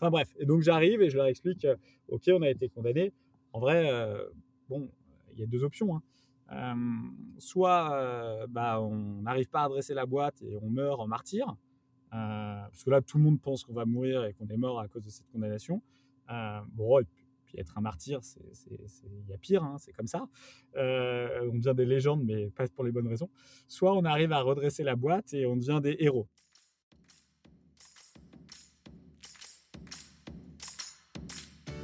Enfin bref, et donc j'arrive et je leur explique, euh, ok, on a été condamné. En vrai, euh, bon, il y a deux options. hein. Euh, soit bah, on n'arrive pas à dresser la boîte et on meurt en martyr, parce que là tout le monde pense qu'on va mourir et qu'on est mort à cause de cette condamnation. Bon, puis, être un martyr, il y a pire, hein, c'est comme ça. On devient des légendes, mais pas pour les bonnes raisons. Soit on arrive à redresser la boîte et on devient des héros.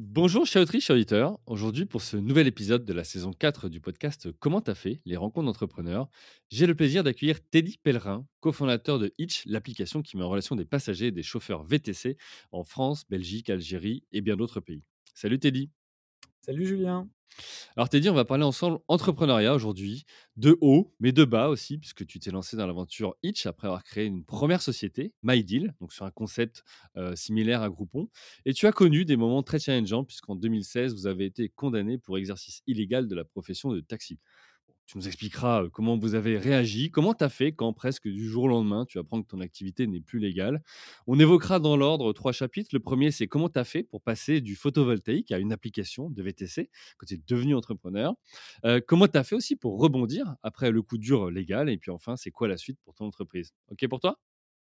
Bonjour chers autrices, chers. Aujourd'hui, pour ce nouvel épisode de la saison 4 du podcast Comment t'as fait? Les rencontres d'entrepreneurs, j'ai le plaisir d'accueillir Teddy Pellerin, cofondateur de Hitch, l'application qui met en relation des passagers et des chauffeurs VTC en France, Belgique, Algérie et bien d'autres pays. Salut Teddy. Salut Julien. Alors Teddy, on va parler ensemble entrepreneuriat aujourd'hui, de haut, mais de bas aussi, puisque tu t'es lancé dans l'aventure Hitch après avoir créé une première société, MyDeal, donc sur un concept euh, similaire à Groupon. Et tu as connu des moments très challengeants, puisqu'en 2016, vous avez été condamné pour exercice illégal de la profession de taxi. Tu nous expliqueras comment vous avez réagi, comment tu as fait quand presque du jour au lendemain, tu apprends que ton activité n'est plus légale. On évoquera dans l'ordre trois chapitres. Le premier, c'est comment tu as fait pour passer du photovoltaïque à une application de VTC quand tu es devenu entrepreneur. Comment tu as fait aussi pour rebondir après le coup dur légal. Et puis enfin, c'est quoi la suite pour ton entreprise OK pour toi?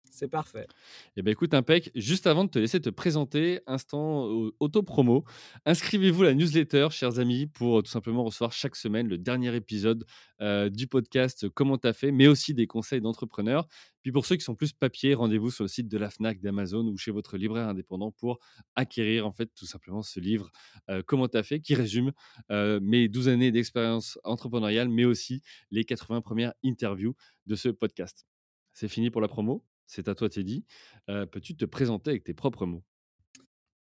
C'est parfait. eh bien, écoute, Impec, juste avant de te laisser te présenter, instant euh, auto-promo, inscrivez-vous à la newsletter, chers amis, pour euh, tout simplement recevoir chaque semaine le dernier épisode euh, du podcast Comment t'as fait, mais aussi des conseils d'entrepreneurs. Puis pour ceux qui sont plus papier, rendez-vous sur le site de la FNAC, d'Amazon ou chez votre libraire indépendant pour acquérir en fait tout simplement ce livre Comment t'as fait, qui résume mes 12 années d'expérience entrepreneuriale, mais aussi les 80 premières interviews de ce podcast. C'est fini pour la promo? C'est à toi, Teddy. Peux-tu te présenter avec tes propres mots?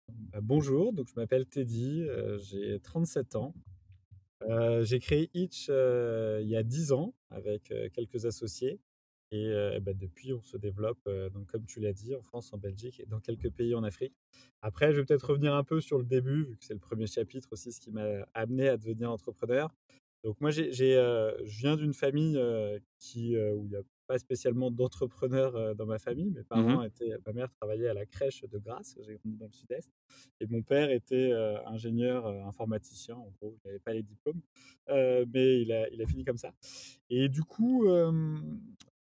Bah, bonjour, donc je m'appelle Teddy, j'ai 37 ans. J'ai créé Itch il y a 10 ans avec quelques associés. Et bah, depuis, on se développe, donc, comme tu l'as dit, en France, en Belgique et dans quelques pays en Afrique. Après, je vais peut-être revenir un peu sur le début, vu que c'est le premier chapitre aussi, ce qui m'a amené à devenir entrepreneur. Donc moi, je viens d'une famille qui, où il n'y a pas spécialement d'entrepreneurs dans ma famille. Mes parents étaient, ma mère travaillait à la crèche de Grasse, j'ai grandi dans le sud-est, et mon père était euh, ingénieur euh, informaticien. En gros, il n'avait pas les diplômes, euh, mais il a, il a fini comme ça. Et du coup,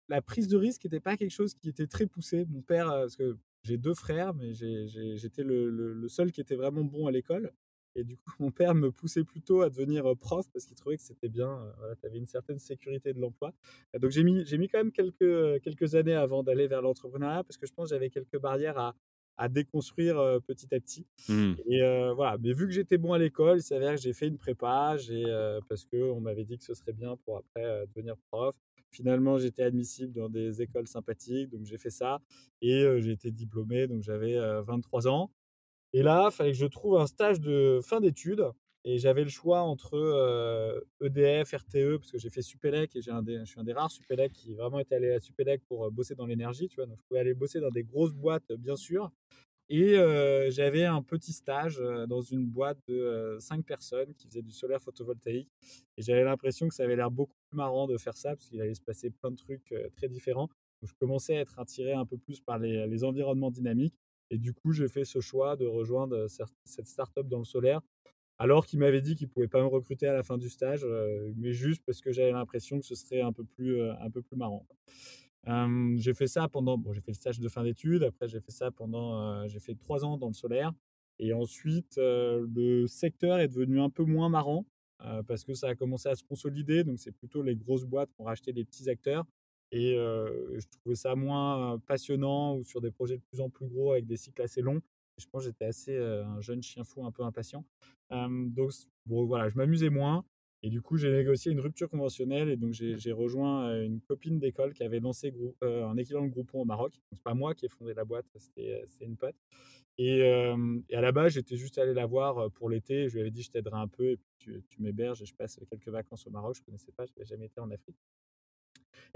la prise de risque n'était pas quelque chose qui était très poussé. Mon père, parce que j'ai deux frères, mais j'étais le, le- le seul qui était vraiment bon à l'école. Et du coup, mon père me poussait plutôt à devenir euh, prof parce qu'il trouvait que c'était bien. euh, Voilà, tu avais une certaine sécurité de l'emploi. Donc, j'ai mis, j'ai mis quand même quelques, euh, quelques années avant d'aller vers l'entrepreneuriat parce que je pense que j'avais quelques barrières à, à déconstruire euh, petit à petit. Hmm. Et euh, voilà, mais vu que j'étais bon à l'école, il s'avère que j'ai fait une prépa j'ai, euh, parce qu'on m'avait dit que ce serait bien pour après devenir prof. Finalement, j'étais admissible dans des écoles sympathiques, donc j'ai fait ça. Et j'ai été diplômé, donc j'avais euh, 23 ans. Et là, il fallait que je trouve un stage de fin d'études. Et j'avais le choix entre euh, EDF, RTE, parce que j'ai fait Supélec et je suis un des rares Supélec qui vraiment était allé à Supélec pour euh, bosser dans l'énergie. Tu vois, donc je pouvais aller bosser dans des grosses boîtes, bien sûr. Et euh, j'avais un petit stage dans une boîte de euh, 5 personnes qui faisait du solaire photovoltaïque. Et j'avais l'impression que ça avait l'air beaucoup plus marrant de faire ça parce qu'il allait se passer plein de trucs très différents. Je commençais à être attiré un peu plus par les environnements dynamiques. Et du coup, j'ai fait ce choix de rejoindre cette start-up dans le solaire, alors qu'il m'avait dit qu'il ne pouvait pas me recruter à la fin du stage, mais juste parce que j'avais l'impression que ce serait un peu plus, un peu plus marrant. J'ai fait ça pendant, bon, j'ai fait le stage de fin d'études, après j'ai fait ça pendant, j'ai fait trois ans dans le solaire, et ensuite le secteur est devenu un peu moins marrant parce que ça a commencé à se consolider, donc c'est plutôt les grosses boîtes qui ont racheté les petits acteurs, et je trouvais ça moins passionnant ou sur des projets de plus en plus gros avec des cycles assez longs. Je pense que j'étais assez un jeune chien fou, un peu impatient. donc, bon, voilà, je m'amusais moins. Et du coup, j'ai négocié une rupture conventionnelle et donc j'ai rejoint une copine d'école qui avait lancé un équivalent de Groupon au Maroc. C'est pas moi qui ai fondé la boîte, c'était une pote. Et, à la base, j'étais juste allé la voir pour l'été. Je lui avais dit, je t'aiderai un peu et puis tu, m'héberges et je passe quelques vacances au Maroc. Je connaissais pas, je n'avais jamais été en Afrique.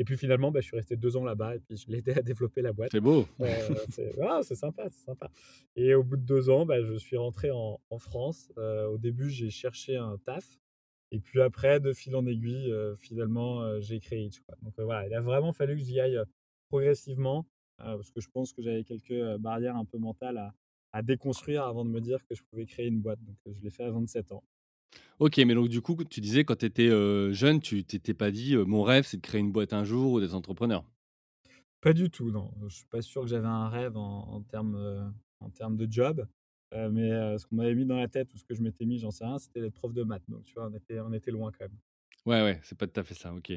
Et puis finalement, bah, je suis resté deux ans là-bas et puis je l'ai aidé à développer la boîte. C'est beau. c'est sympa, c'est sympa. Et au bout de deux ans, bah, je suis rentré en, France. au début, j'ai cherché un taf. Et puis après, de fil en aiguille, finalement, j'ai créé Itch. Donc voilà, il a vraiment fallu que j'y aille progressivement, parce que je pense que j'avais quelques barrières un peu mentales à, à, déconstruire avant de me dire que je pouvais créer une boîte. Donc je l'ai fait à 27 ans. Ok, mais donc du coup, tu disais quand tu étais jeune, tu t'étais pas dit mon rêve c'est de créer une boîte un jour ou d'être entrepreneur? Pas du tout, non. Je suis pas sûr que j'avais un rêve en, termes en termes de job. Mais ce qu'on m'avait mis dans la tête ou ce que je m'étais mis, j'en sais rien, c'était d'être prof de maths. Donc, tu vois, on était, on était loin quand même. Ouais, ouais, c'est pas tout à fait ça, ok.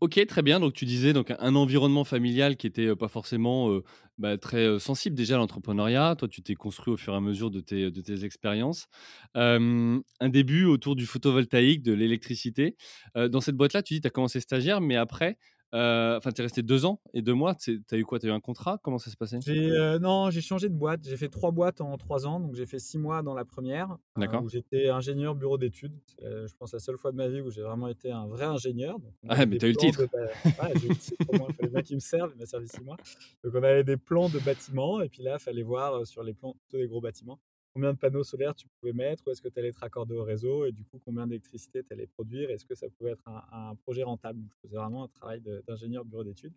ok, très bien. Donc, tu disais donc un environnement familial qui était pas forcément bah, très sensible déjà à l'entrepreneuriat. Toi, tu t'es construit au fur et à mesure de tes, de tes expériences. un début autour du photovoltaïque, de l'électricité. dans cette boîte-là, tu dis tu as commencé stagiaire, mais après, euh, enfin, tu es resté deux ans et deux mois. Tu as eu quoi? Tu as eu un contrat? Comment ça s'est passé? Euh, Non, j'ai changé de boîte. J'ai fait trois boîtes en trois ans. Donc, j'ai fait six mois dans la première, euh, où j'étais ingénieur bureau d'études. je pense la seule fois de ma vie où j'ai vraiment été un vrai ingénieur. ah, mais tu as eu le titre. Ouais, j'ai eu le titre. il fallait bien qu'il me serve. Il m'a servi six mois. Donc, on avait des plans de bâtiments. Et puis là, il fallait voir sur les plans des gros bâtiments combien de panneaux solaires tu pouvais mettre, où est-ce que tu allais être raccordé au réseau, et du coup, combien d'électricité tu allais produire, est-ce que ça pouvait être un, projet rentable. je faisais vraiment un travail d'ingénieur bureau d'études.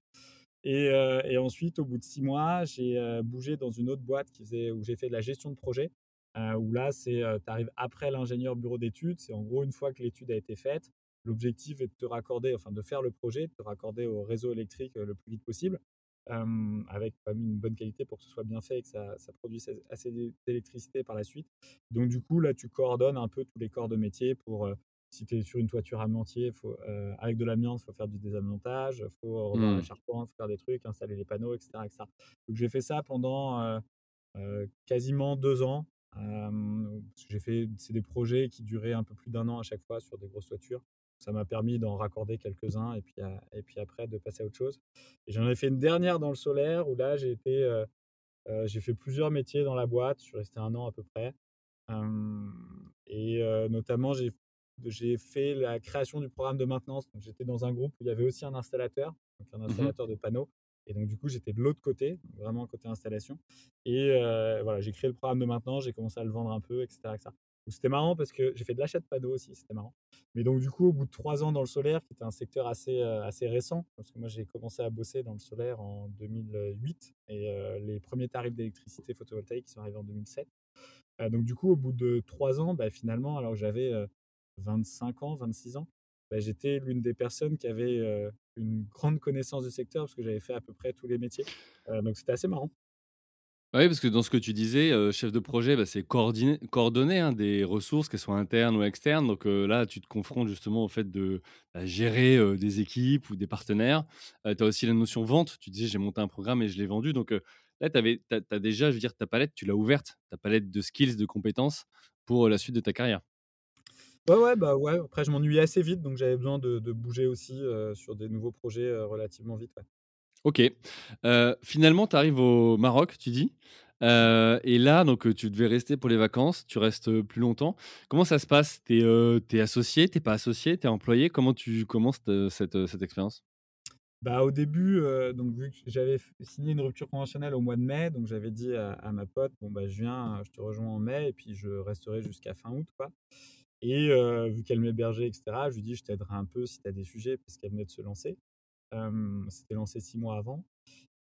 Et, euh, et, ensuite, au bout de six mois, j'ai euh, bougé dans une autre boîte où j'ai fait de la gestion de projet, euh, où là, c'est tu arrives après l'ingénieur bureau d'études. C'est en gros, une fois que l'étude a été faite, l'objectif est de te raccorder, enfin de faire le projet, de te raccorder au réseau électrique le plus vite possible avec quand même une bonne qualité pour que ce soit bien fait et que ça, produise assez d'électricité par la suite. Donc du coup, là, tu coordonnes un peu tous les corps de métier pour, si tu es sur une toiture faut, avec de l'amiante, il faut faire du désamiantage, il faut revoir la mmh. charpente, faire des trucs, installer les panneaux, etc. Donc j'ai fait ça pendant quasiment deux ans. j'ai fait, c'est des projets qui duraient un peu plus d'un an à chaque fois sur des grosses toitures ça m'a permis d'en raccorder quelques-uns et puis, et puis après de passer à autre chose. Et j'en ai fait une dernière dans le solaire où là j'ai été, j'ai fait plusieurs métiers dans la boîte. Je suis resté un an à peu près. et notamment j'ai j'ai fait la création du programme de maintenance. J'étais dans un groupe où il y avait aussi un installateur, donc un mmh installateur de panneaux. Et donc, du coup, j'étais de l'autre côté, vraiment côté installation. Et voilà, j'ai créé le programme de maintenance, j'ai commencé à le vendre un peu, etc. etc. C'était marrant parce que j'ai fait de l'achat de panneaux aussi, c'était marrant. Mais donc, du coup, au bout de trois ans dans le solaire, qui était un secteur assez, euh, assez récent, parce que moi, j'ai commencé à bosser dans le solaire en 2008 et euh, les premiers tarifs d'électricité photovoltaïque sont arrivés en 2007. Euh, donc, du coup, au bout de trois ans, bah, finalement, alors j'avais 25 ans, 26 ans, bah, j'étais l'une des personnes qui avait une grande connaissance du secteur parce que j'avais fait à peu près tous les métiers. donc, c'était assez marrant. Bah oui, parce que dans ce que tu disais, chef de projet, bah, c'est coordonner, hein, des ressources, qu'elles soient internes ou externes. Donc là, tu te confrontes justement au fait de bah, gérer des équipes ou des partenaires. tu as aussi la notion vente. Tu disais, j'ai monté un programme et je l'ai vendu. Donc là, tu as, déjà, je veux dire, ta palette, tu l'as ouverte, ta palette de skills, de compétences pour la suite de ta carrière. Ouais, ouais, bah ouais. Après, je m'ennuyais assez vite, donc j'avais besoin de, bouger aussi sur des nouveaux projets relativement vite. Ok. finalement, tu arrives au Maroc, tu dis. et là, donc, tu devais rester pour les vacances. Tu restes plus longtemps. Comment ça se passe? Tu es, associé Tu pas associé Tu es employé? Comment tu commences cette, cette expérience? Bah, au début, donc vu que j'avais signé une rupture conventionnelle au mois de mai, donc j'avais dit à, ma pote, bon bah je viens, je te rejoins en mai et puis je resterai jusqu'à fin août, quoi. Et vu qu'elle m'hébergeait, etc., je lui dis, je t'aiderai un peu si tu as des sujets, parce qu'elle venait de se lancer. C'était lancé six mois avant.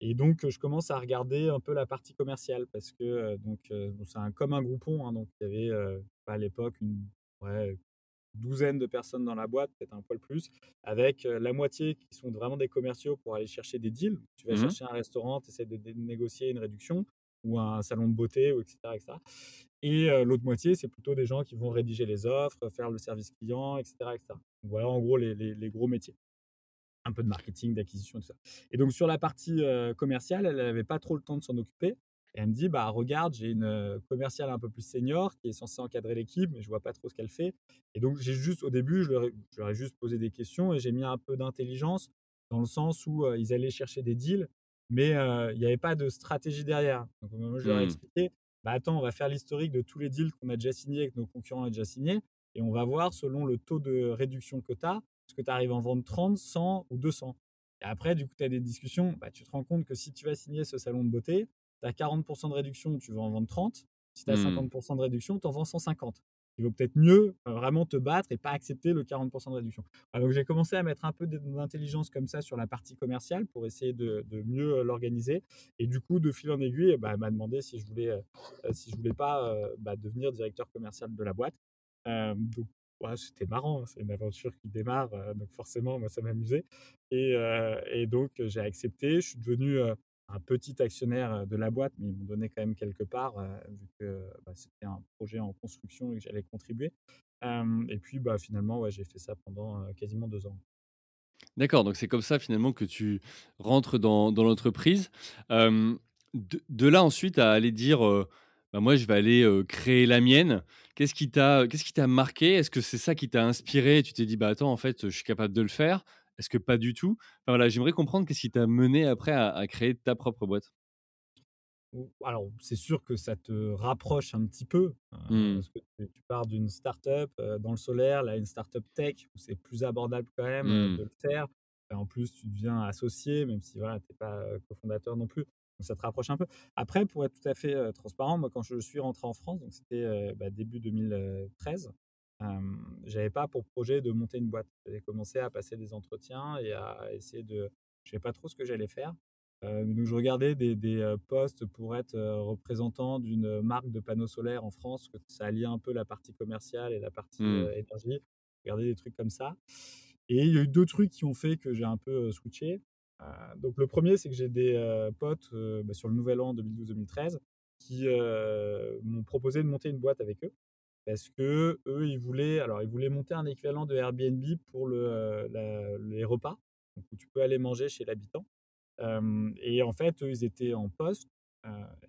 Et donc, je commence à regarder un peu la partie commerciale parce que donc c'est un, comme un groupon. Hein, donc, il y avait à l'époque une douzaine de personnes dans la boîte, peut-être un poil plus, avec la moitié qui sont vraiment des commerciaux pour aller chercher des deals. Tu vas mmh chercher un restaurant, tu essaies de, négocier une réduction ou un salon de beauté, etc. etc. Et l'autre moitié, c'est plutôt des gens qui vont rédiger les offres, faire le service client, etc. etc. Donc, voilà en gros les gros métiers un peu de marketing, d'acquisition, tout ça. Et donc sur la partie commerciale, elle n'avait pas trop le temps de s'en occuper. Et elle me dit, bah regarde, j'ai une commerciale un peu plus senior qui est censée encadrer l'équipe, mais je vois pas trop ce qu'elle fait. Et donc j'ai juste, au début, je leur, ai, juste posé des questions et j'ai mis un peu d'intelligence dans le sens où ils allaient chercher des deals, mais il n'y avait pas de stratégie derrière. Donc moi, je leur ai mmh. expliqué, bah attends, on va faire l'historique de tous les deals qu'on a déjà signés, que nos concurrents ont déjà signés, et on va voir selon le taux de réduction que tu as, est-ce que tu arrives à en vendre 30, 100 ou 200. Et après, du coup, tu as des discussions, bah, tu te rends compte que si tu vas signer ce salon de beauté, tu as 40% de réduction, tu vas en vendre 30. Si tu as 50% de réduction, tu en vends 150. Il vaut peut-être mieux euh, vraiment te battre et pas accepter le 40% de réduction. donc j'ai commencé à mettre un peu d'intelligence comme ça sur la partie commerciale pour essayer de, mieux euh, l'organiser. Et du coup, de fil en aiguille, bah, elle m'a demandé si je voulais, euh, si je voulais pas bah, devenir directeur commercial de la boîte. donc c'était marrant, c'est une aventure qui démarre, donc forcément, moi, ça m'amusait. Et, et, donc, j'ai accepté. Je suis devenu un petit actionnaire de la boîte, mais ils m'ont donné quand même quelque part, vu que bah, c'était un projet en construction et que j'allais contribuer. et puis, bah, finalement, ouais, j'ai fait ça pendant quasiment deux ans. D'accord, donc c'est comme ça finalement que tu rentres dans, dans l'entreprise. de, là ensuite à aller dire, bah, moi je vais aller créer la mienne. Qu'est-ce qui t'a, qu'est-ce qui t'a marqué? Est-ce que c'est ça qui t'a inspiré? Tu t'es dit, bah attends, en fait, je suis capable de le faire. Est-ce que pas du tout? Enfin, voilà, J'aimerais comprendre qu'est-ce qui t'a mené après à, créer ta propre boîte. Alors, c'est sûr que ça te rapproche un petit peu. Mmh. Parce que tu, pars d'une start-up dans le solaire, là, une start-up tech, où c'est plus abordable quand même mmh. de le faire. en plus, tu deviens associé, même si voilà, tu n'es pas cofondateur non plus. Donc, ça te rapproche un peu. Après, pour être tout à fait transparent, moi, quand je suis rentré en France, donc c'était bah, début 2013, j'avais pas pour projet de monter une boîte. J'avais commencé à passer des entretiens et à essayer de. Je savais pas trop ce que j'allais faire. donc je regardais des, postes pour être représentant d'une marque de panneaux solaires en France, que ça alliait un peu la partie commerciale et la partie mmh. énergie. Je regardais des trucs comme ça. Et il y a eu deux trucs qui ont fait que j'ai un peu switché. Donc le premier, c'est que j'ai des potes bah, sur le nouvel an 2012-2013 qui m'ont proposé de monter une boîte avec eux parce que eux, ils voulaient, alors ils voulaient monter un équivalent de Airbnb pour le, les repas, où tu peux aller manger chez l'habitant. et en fait, eux, ils étaient en poste,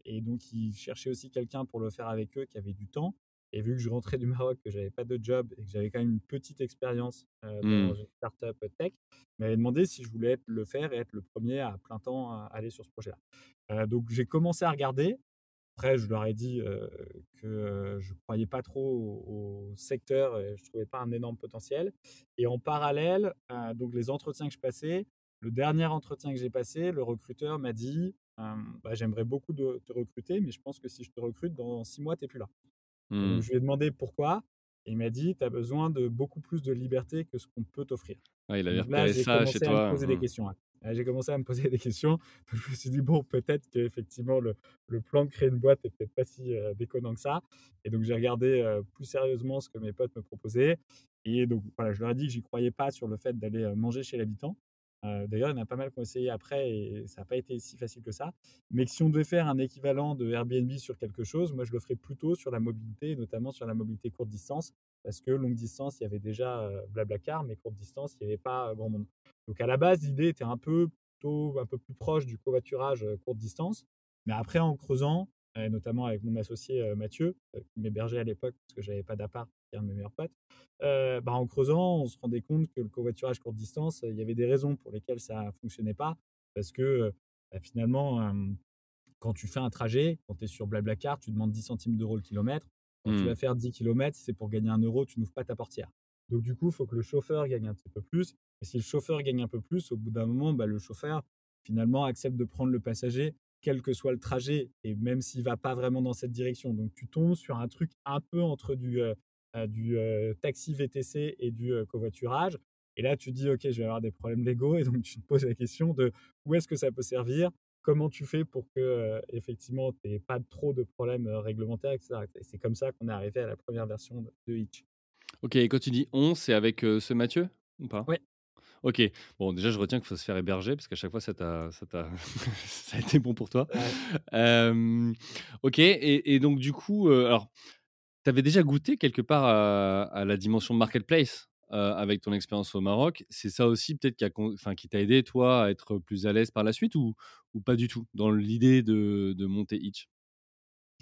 et donc ils cherchaient aussi quelqu'un pour le faire avec eux qui avait du temps. Et vu que je rentrais du Maroc, que j'avais pas de job et que j'avais quand même une petite expérience dans mmh. une startup tech, ils m'avaient demandé si je voulais être, le faire et être le premier à plein temps à aller sur ce projet-là. donc j'ai commencé à regarder. Après, je leur ai dit que je ne croyais pas trop au, secteur et je ne trouvais pas un énorme potentiel. Et en parallèle, donc les entretiens que je passais, le dernier entretien que j'ai passé, le recruteur m'a dit bah, J'aimerais beaucoup te recruter, mais je pense que si je te recrute, dans six mois, tu n'es plus là. Donc, mmh. je lui ai demandé pourquoi. Et il m'a dit Tu as besoin de beaucoup plus de liberté que ce qu'on peut t'offrir. Ah, il avait repéré ça chez toi. Des mmh. questions. J'ai commencé à me poser des questions. Je me suis dit, bon, peut-être qu'effectivement, le, le, plan de créer une boîte n'est peut-être pas si euh, déconnant que ça. Et donc, j'ai regardé euh, plus sérieusement ce que mes potes me proposaient. Et donc, voilà, je leur ai dit que j'y croyais pas sur le fait d'aller manger chez l'habitant. D'ailleurs, il y en a pas mal qui ont essayé après et ça n'a pas été si facile que ça. Mais si on devait faire un équivalent de Airbnb sur quelque chose, moi, je le ferais plutôt sur la mobilité, notamment sur la mobilité courte distance. Parce que longue distance, il y avait déjà Blablacar, mais courte distance, il n'y avait pas grand monde. Donc à la base, l'idée était un peu plutôt un peu plus proche du covoiturage courte distance. Mais après, en creusant, et notamment avec mon associé Mathieu, qui m'hébergeait à l'époque parce que j'avais pas d'appart, qui est un de mes meilleurs potes, bah, en creusant, on se rendait compte que le covoiturage courte distance, il y avait des raisons pour lesquelles ça fonctionnait pas. Parce que bah, finalement, quand tu fais un trajet, quand tu es sur Blablacar, tu demandes 10 centimes d'euros le kilomètre. Quand tu mmh. vas faire 10 km, c'est pour gagner un euro, tu n'ouvres pas ta portière. Donc du coup, il faut que le chauffeur gagne un petit peu plus. Et si le chauffeur gagne un peu plus, au bout d'un moment, bah, le chauffeur finalement accepte de prendre le passager, quel que soit le trajet, et même s'il va pas vraiment dans cette direction. Donc tu tombes sur un truc un peu entre du, euh, euh, du euh, taxi VTC et du covoiturage. Et là, tu dis, OK, je vais avoir des problèmes légaux. Et donc, tu te poses la question de où est-ce que ça peut servir? Comment tu fais pour que, effectivement, tu n'aies pas trop de problèmes réglementaires, etc. C'est comme ça qu'on est arrivé à la première version de, Hitch. Ok, et quand tu dis on, c'est avec ce Mathieu ou pas? Oui. Ok, bon, déjà, je retiens qu'il faut se faire héberger parce qu'à chaque fois, ça, a, ça, ça a été bon pour toi. ok, et, donc, du coup, alors, tu avais déjà goûté quelque part à, la dimension marketplace avec ton expérience au Maroc? C'est ça aussi, peut-être, qui, enfin, qui t'a aidé, toi, à être plus à l'aise par la suite ou, ou pas du tout dans l'idée de, de monter Hitch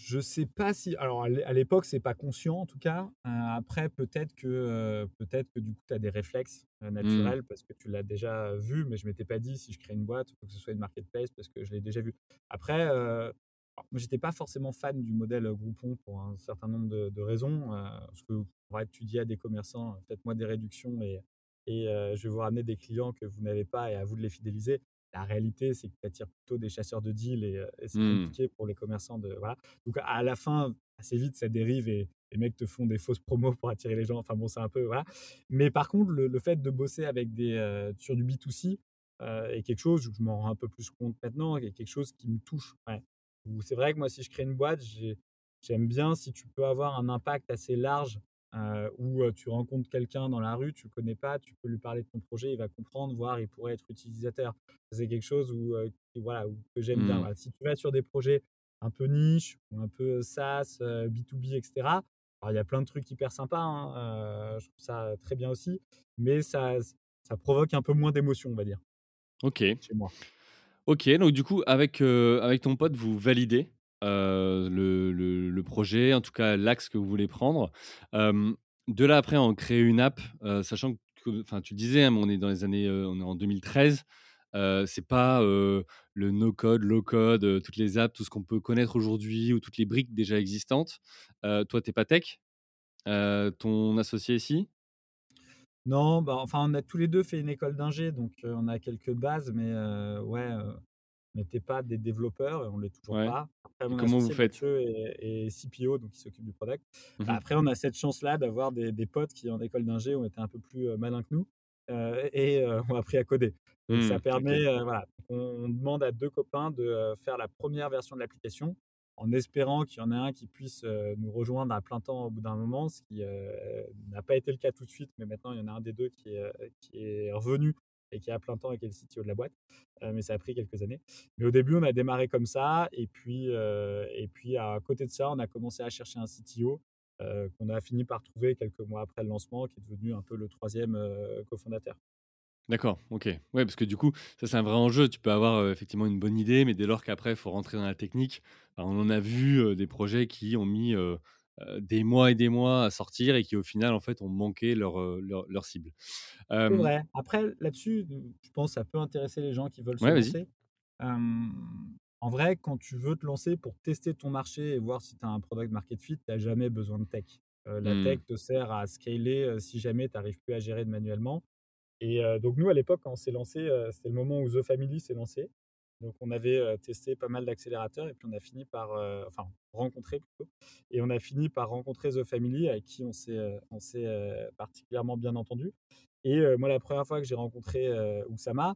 Je sais pas si alors à l'époque, c'est pas conscient en tout cas. Heu, après peut-être que, heu, peut-être que du coup, tu as des réflexes, heu, Mmh. naturels parce que tu l'as déjà vu, mais je m'étais pas dit: «Si je crée une boîte, il faut que ce soit une marketplace» parce que je l'ai déjà vu. Après, moi j'étais pas forcément fan du modèle, Groupon pour un certain nombre de de raisons, parce que ouais, tu dis à des commerçants: «Faites-moi des réductions et et je vais vous ramener des clients que vous n'avez pas et à vous de les fidéliser». La réalité, c'est que tu attires plutôt des chasseurs de deals et et c'est Mmh. compliqué pour les commerçants de voilà. Donc à la fin, assez vite, ça dérive et les mecs te font des fausses promos pour attirer les gens. Enfin bon, c'est un peu voilà. Mais par contre, le, le fait de bosser avec des euh, sur du B2C euh, est quelque chose, je m'en rends un peu plus compte maintenant, est quelque chose qui me touche. Ouais. C'est vrai que moi, si je crée une boîte, j'ai- j'aime bien si tu peux avoir un impact assez large euh, où tu rencontres quelqu'un dans la rue, tu le connais pas, tu peux lui parler de ton projet, il va comprendre, voir, il pourrait être utilisateur. C'est quelque chose où, euh, voilà, où- que j'aime bien. Mmh. Voilà. Si tu vas sur des projets un peu niche ou un peu SaaS, heu, B2B et cetera. Alors il y a plein de trucs hyper sympas, hein, je trouve ça très bien aussi, mais ça ça provoque un peu moins d'émotion, on va dire, OK. chez moi. OK, donc du coup, avec, avec ton pote, vous validez, heu, le le projet, en tout cas l'axe que vous voulez prendre. De là, après, en créer une app, heu, sachant que enfin, tu disais, hein, on est dans les années, heu, on est en 2013. Heu, c'est pas, le no code, low code, heu, toutes les apps, tout ce qu'on peut connaître aujourd'hui ou toutes les briques déjà existantes. Toi, tu es pas tech, ton associé si? Non, bah, enfin, on a tous les 2 fait une école d'ingé, donc on a quelques bases, mais ouais, on n'était pas des développeurs et on l'est toujours Ouais pas. Après et mon comment vous faites? Est CPO, donc il s'occupe du product. Bah, Mmh après on a cette chance-là d'avoir des des potes qui en école d'ingé ont été un peu plus, malins que nous, et heu, ont appris à coder. Donc ça Mmh, OK. permet, voilà, on on demande à 2 copains de, faire la première version de l'application en espérant qu'il y en ait un qui puisse, nous rejoindre à plein temps au bout d'un moment, ce qui, n'a pas été le cas tout de suite, mais maintenant il y en a un des 2 qui est, qui est revenu et qui est à plein temps et qui est le CTO de la boîte, heu, mais ça a pris quelques années. Mais au début, on a démarré comme ça et puis, heu et puis à côté de ça, on a commencé à chercher un CTO, heu, qu'on a fini par trouver quelques mois après le lancement, qui est devenu un peu le 3e, heu, cofondateur. D'accord, OK. Ouais, parce que du coup, ça, c'est un vrai enjeu. Tu peux avoir, effectivement une bonne idée, mais dès lors qu'après, il faut rentrer dans la technique, on en a vu, des projets qui ont mis, des mois et des mois à sortir et qui, au final, en fait, ont manqué leur, heu, leur leur cible. Vrai. Après, là-dessus, je pense que ça peut intéresser les gens qui veulent se ouais, lancer. En vrai, quand tu veux te lancer pour tester ton marché et voir si tu as un product market fit, tu as jamais besoin de tech. La tech Mmh. te sert à scaler, si jamais tu arrives plus à gérer de manuellement. Et donc nous, à l'époque, quand on s'est lancé, c'était le moment où The Family s'est lancé. Donc on avait, testé pas mal d'accélérateurs et puis on a fini par, enfin rencontré plutôt et on a fini par rencontrer The Family avec qui on s'est, on s'est, particulièrement bien entendu. Et moi, la première fois que j'ai rencontré, Oussama,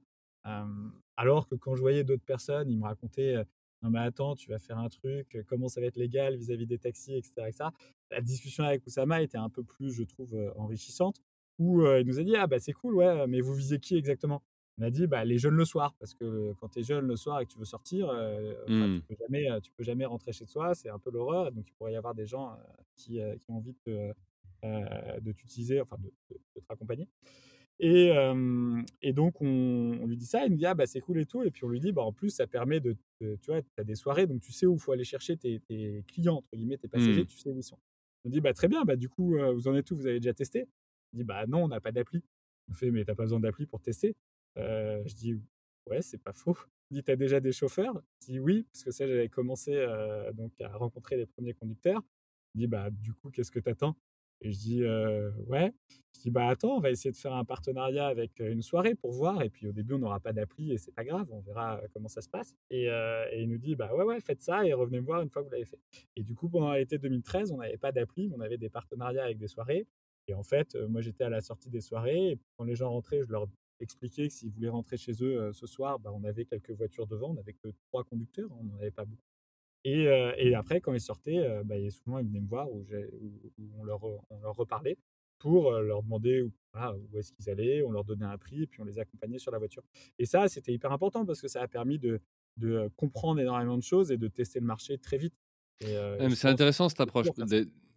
alors que quand je voyais d'autres personnes, ils me racontaient, «Non mais attends, tu vas faire un truc, comment ça va être légal vis-à-vis des taxis?» et cetera et cetera. La discussion avec Oussama était un peu plus, je trouve, enrichissante où, il nous a dit: «Ah bah, c'est cool, ouais, mais vous visez qui exactement?» On a dit: «Bah, les jeunes le soir», parce que quand tu es jeune le soir et que tu veux sortir, enfin, tu Mmh. peux jamais, tu peux jamais rentrer chez toi, c'est un peu l'horreur. Donc il pourrait y avoir des gens, heu, qui, qui ont envie de de t'utiliser, enfin de de de te raccompagner. Et, et donc on, on lui dit ça, il nous dit: «Ah bah, c'est cool et tout» et puis on lui dit: «Bah, en plus ça permet de de tu vois, tu as des soirées donc tu sais où il faut aller chercher tes tes clients entre guillemets, tes passagers, Mmh. tu sais où ils sont». On dit: «Bah, très bien, bah, du coup, vous en êtes où? Vous avez déjà testé?» Il dit: «Bah, non, on n'a pas d'appli». On fait: «Mais tu as pas besoin d'appli pour tester?» Heu, je dis: «Ouais, c'est pas faux». Il dit: «Tu as déjà des chauffeurs?» Je dis: «Oui», parce que ça j'avais commencé, heu, donc à rencontrer les premiers conducteurs. Il dit: «Bah, du coup, qu'est-ce que tu attends?» et je dis: «Heu, ouais». Je dis: «Bah, attends, on va essayer de faire un partenariat avec, une soirée pour voir et puis au début, on n'aura pas d'appli et c'est pas grave, on verra, comment ça se passe» et il nous dit: «Bah, ouais, ouais, faites ça et revenez me voir une fois que vous l'avez fait» et du coup, pendant l'été 2013, on n'avait pas d'appli, mais on avait des partenariats avec des soirées et en fait, moi, j'étais à la sortie des soirées et quand les gens rentraient, je leur expliquais que s'ils voulaient rentrer chez eux, ce soir, bah, on avait quelques voitures devant, on n'avait que 3 conducteurs, hein, on n'en avait pas beaucoup. Et après quand ils sortaient, bah, souvent ils venaient me voir où on leur, on leur reparlait pour, leur demander où voilà, où est-ce qu'ils allaient, on leur donnait un prix et puis on les accompagnait sur la voiture. Et ça, c'était hyper important parce que ça a permis de comprendre énormément de choses et de tester le marché très vite. Ouais, c'est intéressant cette approche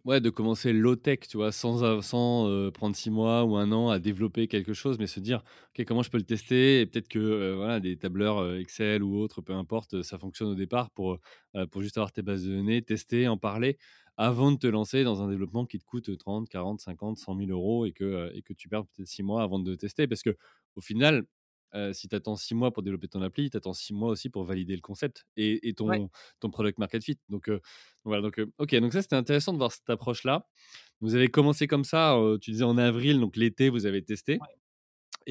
ouais, de commencer low-tech, tu vois, sans, sans prendre six mois ou un an à développer quelque chose, mais se dire, OK, comment je peux le tester? Peut-être que voilà, des tableurs Excel ou autres, peu importe, ça fonctionne au départ pour, pour juste avoir tes bases de données, tester, en parler, avant de te lancer dans un développement qui te coûte 30, 40, 50, 100 000 euros et que, et que tu perds peut-être six mois avant de tester. Parce que au final, si tu attends six mois pour développer ton appli, tu attends six mois aussi pour valider le concept et, ton, ton product market fit. Donc, voilà, donc, ok, donc ça c'était intéressant de voir cette approche-là. Vous avez commencé comme ça, tu disais en avril, donc l'été, vous avez testé.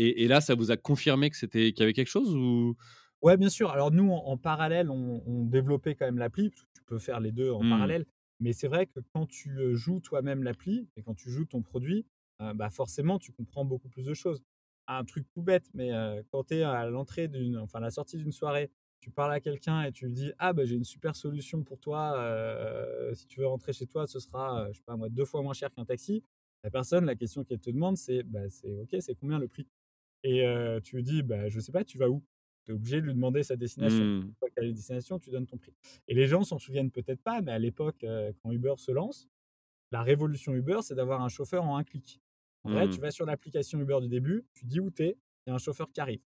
Et, là, ça vous a confirmé que c'était qu'il y avait quelque chose ou? Ouais, bien sûr. Alors nous, en, parallèle, on, développait quand même l'appli. Tu peux faire les deux en mmh. parallèle. Mais c'est vrai que quand tu joues toi-même l'appli et quand tu joues ton produit, bah forcément, tu comprends beaucoup plus de choses un truc tout bête, mais quand tu es à l'entrée d'une, enfin la sortie d'une soirée, tu parles à quelqu'un et tu lui dis ah bah j'ai une super solution pour toi, si tu veux rentrer chez toi, ce sera je sais pas moi deux fois moins cher qu'un taxi. La personne, la question qu'elle te demande, c'est bah, c'est ok, c'est combien le prix? Et tu lui dis bah je sais pas, tu vas où? Tu es obligé de lui demander sa destination. Mmh. Une fois qu'elle a destination, tu donnes ton prix. Et les gens s'en souviennent peut-être pas, mais à l'époque, quand Uber se lance, la révolution Uber, c'est d'avoir un chauffeur en un clic. En vrai, tu mmh. vas sur l'application Uber du début, tu dis où tu es, il y a un chauffeur qui arrive.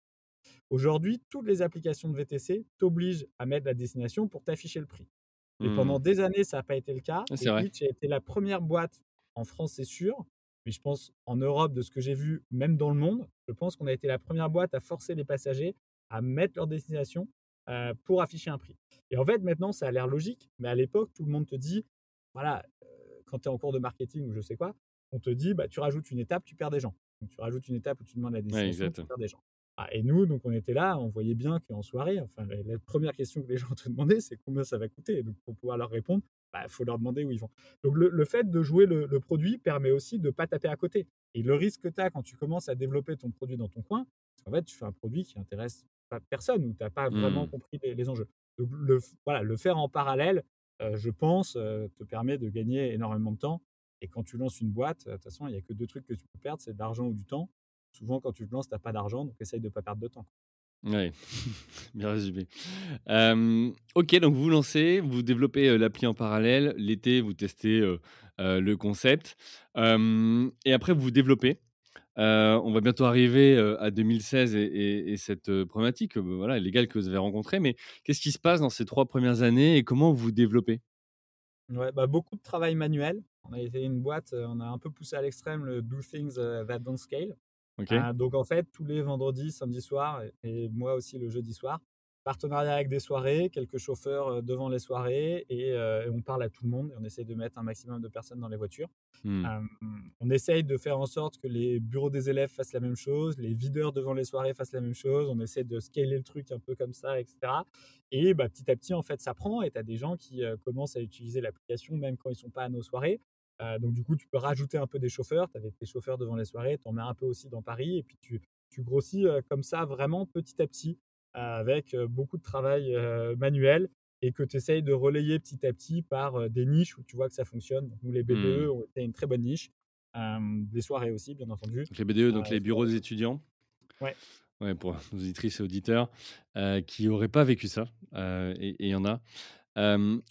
Aujourd'hui, toutes les applications de VTC t'obligent à mettre la destination pour t'afficher le prix. Et pendant mmh. des années, ça n'a pas été le cas. Ah, c'est vrai. a été la première boîte en France, c'est sûr. Mais je pense en Europe, de ce que j'ai vu, même dans le monde, je pense qu'on a été la première boîte à forcer les passagers à mettre leur destination euh, pour afficher un prix. Et en fait, maintenant, ça a l'air logique. Mais à l'époque, tout le monde te dit, voilà, euh, quand tu es en cours de marketing ou je sais quoi, on te dit, bah, tu rajoutes une étape, tu perds des gens. Donc, tu rajoutes une étape où tu demandes la destination, tu perds des gens. Ah, et nous, donc, on était là, on voyait bien qu'en soirée, enfin, la, première question que les gens te demandaient, c'est combien ça va coûter. donc, pour pouvoir leur répondre, il bah, faut leur demander où ils vont. Donc, le, fait de jouer le, produit permet aussi de ne pas taper à côté. Et le risque que tu as quand tu commences à développer ton produit dans ton coin, c'est qu'en fait, tu fais un produit qui intéresse pas personne ou tu n'as pas vraiment mmh. compris les, enjeux. Donc, le, voilà, le faire en parallèle, euh, je pense, euh, te permet de gagner énormément de temps et quand tu lances une boîte, de toute façon, il n'y a que deux trucs que tu peux perdre, c'est de l'argent ou du temps. Souvent, quand tu te lances, tu n'as pas d'argent, donc essaye de ne pas perdre de temps. Oui, bien résumé. ok, donc vous lancez, vous développez l'appli en parallèle. L'été, vous testez le concept. et après, vous développez. on va bientôt arriver à 2016 et, cette problématique voilà, légale que vous avez rencontrée. Mais qu'est-ce qui se passe dans ces trois premières années et comment vous développez? Ouais, bah, beaucoup de travail manuel. On a été une boîte, euh, on a un peu poussé à l'extrême le do things euh, that don't scale. Euh, donc en fait, tous les vendredis, samedi soir et, moi aussi le jeudi soir, partenariat avec des soirées, quelques chauffeurs devant les soirées et, on parle à tout le monde et on essaye de mettre un maximum de personnes dans les voitures. Mmh. on essaye de faire en sorte que les bureaux des élèves fassent la même chose, les videurs devant les soirées fassent la même chose. On essaie de scaler le truc un peu comme ça, etc. Et bah, petit à petit, en fait, ça prend et tu as des gens qui commencent à utiliser l'application même quand ils sont pas à nos soirées. Euh, donc du coup, tu peux rajouter un peu des chauffeurs. Tu avais tes chauffeurs devant les soirées, tu en mets un peu aussi dans Paris. Et puis tu, tu grossis euh, comme ça vraiment petit à petit euh, avec beaucoup de travail manuel et que tu essayes de relayer petit à petit par des niches où tu vois que ça fonctionne. nous, les BDE, mmh. une très bonne niche. des soirées aussi, bien entendu. les BDE, donc les bureaux des étudiants Ouais. Ouais, pour nos auditrices et auditeurs qui n'auraient pas vécu ça, et il y en a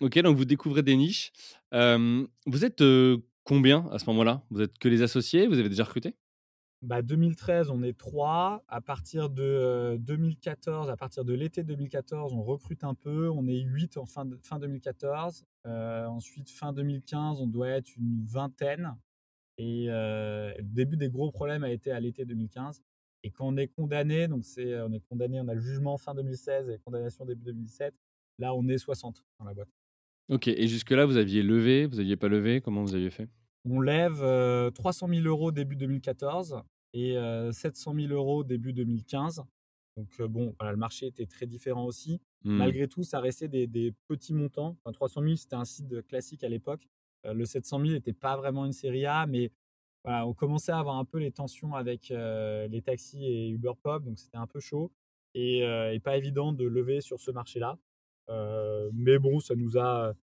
ok, donc vous découvrez des niches. vous êtes combien à ce moment-là? Vous êtes que les associés? Vous avez déjà recruté? Bah, 2013, on est trois. À partir de 2014, à partir de l'été 2014, on recrute un peu. On est huit en fin, fin 2014. ensuite, fin 2015, on doit être une vingtaine. Et le début des gros problèmes a été à l'été 2015. Et quand on est condamné, donc c'est, on est condamné, on a le jugement fin 2016 et condamnation début 2017. Là, on est 60 dans la boîte. Ok, et jusque-là, vous aviez levé, vous n'aviez pas levé? Comment vous aviez fait? On lève 300 000 euros début 2014 et 700 000 euros début 2015. Donc bon, le marché était très différent aussi. Mmh. Malgré tout, ça restait des, petits montants. Enfin, 300 000, c'était un site classique à l'époque. le 700 000 n'était pas vraiment une série A, mais on commençait à avoir un peu les tensions avec les taxis et Uber Pop, donc c'était un peu chaud et, et, pas évident de lever sur ce marché-là. Euh, mais bon, ça nous a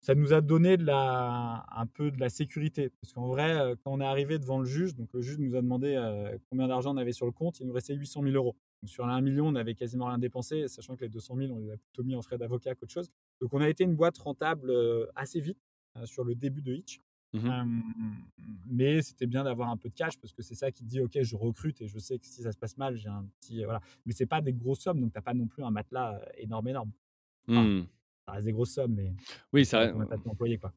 ça nous a donné de la, un peu de la sécurité. Parce qu'en vrai, euh, quand on est arrivé devant le juge, donc le juge nous a demandé euh, combien d'argent on avait sur le compte, il nous restait 800 000 euros. Donc sur un million, on n'avait quasiment rien dépensé, sachant que les 200 000, on les a plutôt mis en frais d'avocat qu'autre chose. Donc on a été une boîte rentable assez vite. sur le début de Hitch. Mmh mais c'était bien d'avoir un peu de cash parce que c'est ça qui dit ok je recrute et je sais que si ça se passe mal j'ai un petit voilà mais c'est pas des grosses sommes donc t'as pas non plus un matelas énorme énorme mmh. Ça reste des grosses sommes mais oui ça on pas employé quoi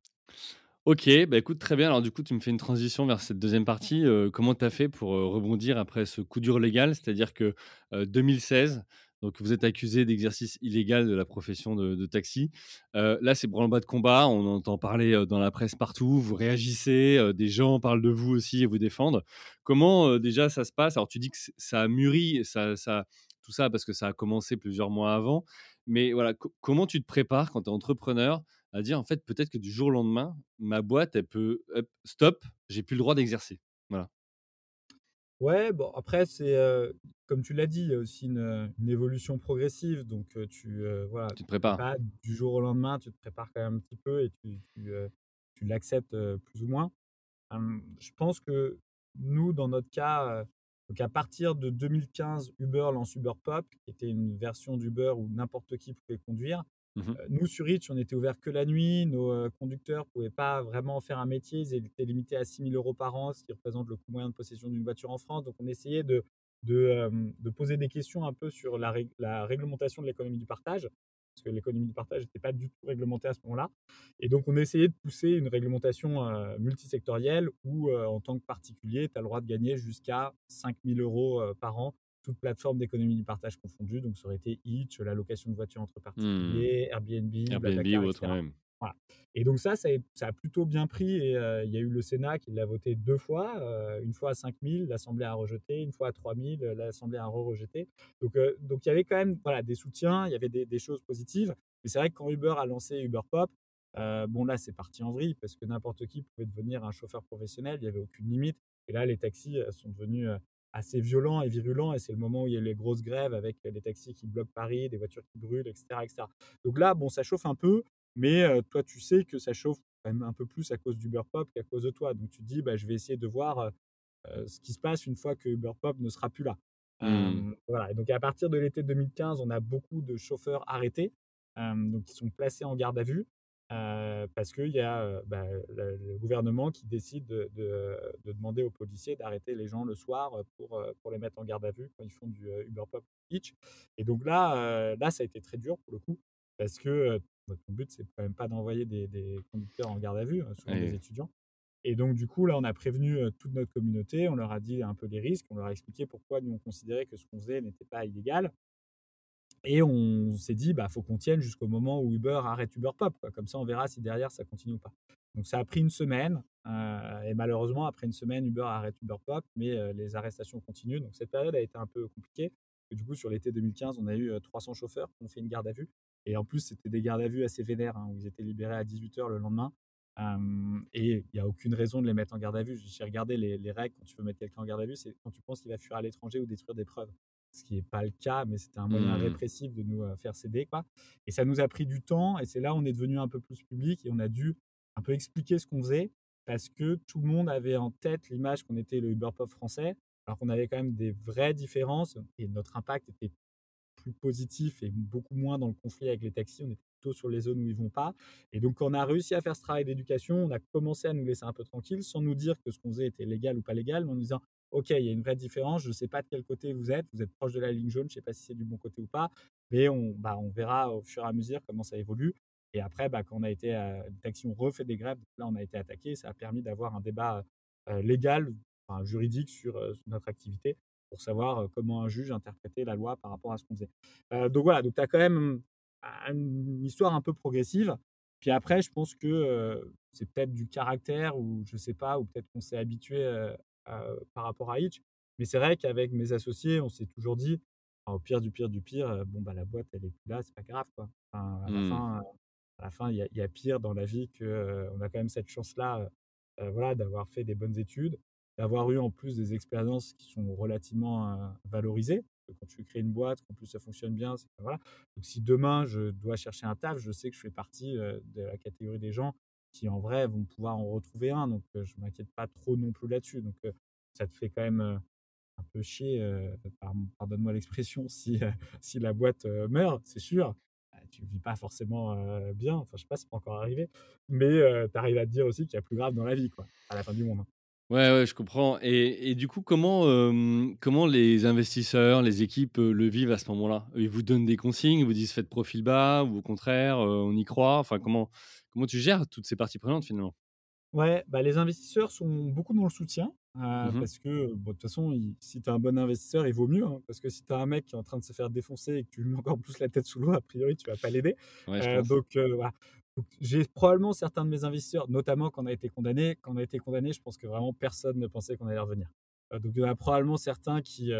Ok, bah écoute, très bien. Alors du coup, tu me fais une transition vers cette deuxième partie. comment tu as fait pour rebondir après ce coup dur légal? C'est-à-dire que 2016, donc vous êtes accusé d'exercice illégal de la profession de, taxi. là, c'est branle-bas de combat. On entend parler dans la presse partout. Vous réagissez. des gens parlent de vous aussi et vous défendent. Comment déjà ça se passe? Alors tu dis que ça a mûri, ça, ça, tout ça parce que ça a commencé plusieurs mois avant. Mais voilà, comment tu te prépares quand tu es entrepreneur à dire en fait peut-être que du jour au lendemain, ma boîte, elle peut stop, j'ai plus le droit d'exercer? Voilà. Ouais, bon après c'est comme tu l'as dit, il y a aussi une, évolution progressive, donc tu voilà, tu te prépares. Pas du jour au lendemain, tu te prépares quand même un petit peu et tu, tu, l'acceptes plus ou moins. je pense que nous, dans notre cas, donc à partir de 2015, Uber lance Uber Pop, qui était une version d'Uber où n'importe qui pouvait conduire. Mmh nous, sur Rich, on était ouvert que la nuit. Nos conducteurs ne pouvaient pas vraiment faire un métier. Ils étaient limités à 6 000 euros par an, ce qui représente le coût moyen de possession d'une voiture en France. Donc, on essayait de, de, poser des questions un peu sur la, la réglementation de l'économie du partage, parce que l'économie du partage n'était pas du tout réglementée à ce moment-là. Et donc, on essayait de pousser une réglementation multisectorielle où, en tant que particulier, tu as le droit de gagner jusqu'à 5 000 euros par an toute plateforme d'économie du partage confondue. Donc, ça aurait été Hitch, la location de voitures entre particuliers, mmh. Airbnb, Airbnb ou autre même. Et donc ça, ça a, plutôt bien pris. Et il y a eu le Sénat qui l'a voté deux fois, une fois à 5 000, l'Assemblée a rejeté, une fois à 3 000, l'Assemblée a re-rejeté. Donc, donc il y avait quand même voilà, des soutiens, il y avait des, choses positives. Mais c'est vrai que quand Uber a lancé Uber Pop, bon là c'est parti en vrille parce que n'importe qui pouvait devenir un chauffeur professionnel, il n'y avait aucune limite. Et là les taxis sont devenus assez violent et virulent. Et c'est le moment où il y a les grosses grèves avec les taxis qui bloquent Paris, des voitures qui brûlent, etc. etc. Donc là, bon, ça chauffe un peu, mais toi, tu sais que ça chauffe quand même un peu plus à cause d'Uber Pop qu'à cause de toi. Donc tu te dis, bah, je vais essayer de voir ce qui se passe une fois que Uber Pop ne sera plus là. Mmh. voilà. Et donc à partir de l'été 2015, on a beaucoup de chauffeurs arrêtés, donc qui sont placés en garde à vue. Euh, parce qu'il y a bah, le, gouvernement qui décide de, demander aux policiers d'arrêter les gens le soir pour, pour les mettre en garde à vue quand ils font du Uber Pop Hitch. Et donc là, là, ça a été très dur pour le coup, parce que ton but, c'est quand même pas d'envoyer des, conducteurs en garde à vue, hein, souvent des étudiants. Et donc, du coup, là, on a prévenu toute notre communauté, on leur a dit un peu les risques, on leur a expliqué pourquoi nous, on considérait que ce qu'on faisait n'était pas illégal. Et on s'est dit, bah, faut qu'on tienne jusqu'au moment où Uber arrête Uber Pop. Quoi. Comme ça, on verra si derrière ça continue ou pas. Donc ça a pris une semaine. Euh, et malheureusement, après une semaine, Uber arrête Uber Pop, mais euh, les arrestations continuent. Donc cette période a été un peu compliquée. Et du coup, sur l'été 2015, on a eu 300 euh, chauffeurs qui ont fait une garde à vue. Et en plus, c'était des gardes à vue assez vénères, hein, où ils étaient libérés à 18h le lendemain. et il n'y a aucune raison de les mettre en garde à vue. J'ai regardé les, les, règles quand tu veux mettre quelqu'un en garde à vue, c'est quand tu penses qu'il va fuir à l'étranger ou détruire des preuves ce qui n'est pas le cas, mais c'était un moyen mmh. répressif de nous faire céder. Quoi. Et ça nous a pris du temps, et c'est là où on est devenu un peu plus public, et on a dû un peu expliquer ce qu'on faisait, parce que tout le monde avait en tête l'image qu'on était le Uber Pop français, alors qu'on avait quand même des vraies différences, et notre impact était plus positif et beaucoup moins dans le conflit avec les taxis. On était plutôt sur les zones où ils vont pas. Et donc, quand on a réussi à faire ce travail d'éducation, on a commencé à nous laisser un peu tranquille, sans nous dire que ce qu'on faisait était légal ou pas légal, mais en nous disant OK, il y a une vraie différence. Je ne sais pas de quel côté vous êtes. Vous êtes proche de la ligne jaune. Je ne sais pas si c'est du bon côté ou pas. Mais on, bah, verra au fur et à mesure comment ça évolue. Et après, bah, quand on a été, euh, taxi, on refait des grèves. là, on a été attaqué. Ça a permis d'avoir un débat euh, légal, enfin, juridique sur, euh, notre activité pour savoir comment un juge interprétait la loi par rapport à ce qu'on faisait. donc voilà, donc tu as quand même une histoire un peu progressive. Puis après, je pense que c'est peut-être du caractère ou je sais pas, ou peut-être qu'on s'est habitué par rapport à Hitch. Mais c'est vrai qu'avec mes associés, on s'est toujours dit, au pire du pire du pire, bon, bah, la boîte, elle est plus là, c'est pas grave. Quoi. à, la mmh. fin, à la fin, il y, a pire dans la vie qu'on on a quand même cette chance-là voilà, d'avoir fait des bonnes études, d'avoir eu en plus des expériences qui sont relativement valorisées. Quand tu crées une boîte, qu'en plus ça fonctionne bien, voilà. Donc si demain je dois chercher un taf, je sais que je fais partie de la catégorie des gens qui en vrai vont pouvoir en retrouver un. Donc je m'inquiète pas trop non plus là-dessus. Donc ça te fait quand même un peu chier, pardonne-moi l'expression, si, si la boîte meurt, c'est sûr. tu vis pas forcément bien. Enfin, je sais pas, c'est pas encore arrivé. Mais tu arrives à te dire aussi qu'il y a plus grave dans la vie, quoi, à la fin du monde. Ouais, ouais, je comprends. Et, et du coup, comment, comment les investisseurs, les équipes le vivent à ce moment-là? Ils vous donnent des consignes, ils vous disent faites profil bas, ou au contraire, on y croit. Enfin, comment, comment tu gères toutes ces parties prenantes finalement? Ouais, bah, les investisseurs sont beaucoup dans le soutien. Mmh parce que, bon, de toute façon, si tu es un bon investisseur, il vaut mieux. Hein, parce que si tu as un mec qui est en train de se faire défoncer et que tu lui mets encore plus la tête sous l'eau, a priori, tu vas pas l'aider. donc, voilà. J'ai probablement certains de mes investisseurs, notamment quand on a été condamné. Quand on a été condamné, je pense que vraiment personne ne pensait qu'on allait revenir. donc, il y en a probablement certains qui,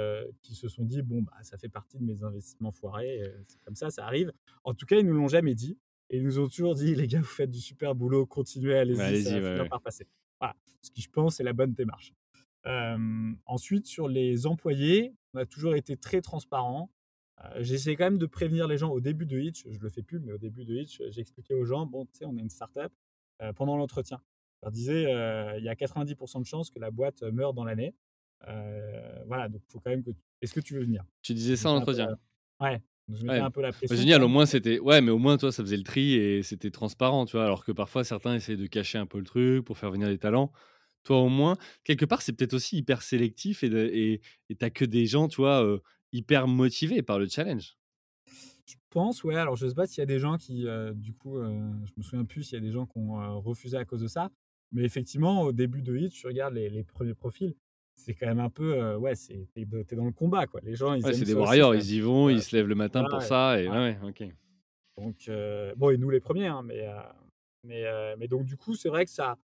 qui se sont dit bon, bah, ça fait partie de mes investissements foirés. c'est comme ça, ça arrive. En tout cas, ils nous l'ont jamais dit. Et ils nous ont toujours dit, les gars, vous faites du super boulot, continuez, allez-y, ça va finir par passer. Voilà, ce qui, je pense, est la bonne démarche. ensuite, sur les employés, on a toujours été très transparent. Euh, J'essaie quand même de prévenir les gens au début de Hitch, je le fais plus, mais au début de Hitch, j'expliquais aux gens, bon, tu sais, on est une startup, euh, pendant l'entretien. Je leur disais, il y a 90% de chances que la boîte meure dans l'année. voilà, donc il faut quand même que. Est-ce que tu veux venir? Tu disais ça en entretien Ouais, je mettais un peu la pression. Génial, au moins c'était. Ouais, mais au moins toi, ça faisait le tri et c'était transparent, tu vois. Alors que parfois, certains essaient de cacher un peu le truc pour faire venir des talents. Toi, au moins, quelque part, c'est peut-être aussi hyper sélectif et t'as que des gens, tu vois, hyper motivés par le challenge. Je pense, ouais. Alors, je sais pas s'il y a des gens qui, du coup, je me souviens plus s'il y a des gens qui ont refusé à cause de ça. Mais effectivement, au début de Hit, tu regardes les, les premiers profils, c'est quand même un peu ouais c'est t'es, dans le combat quoi les gens ils c'est des warriors ils y vont ils se lèvent le matin pour ça et ouais, ok donc bon et nous les premiers hein, mais mais mais donc du coup c'est vrai que ça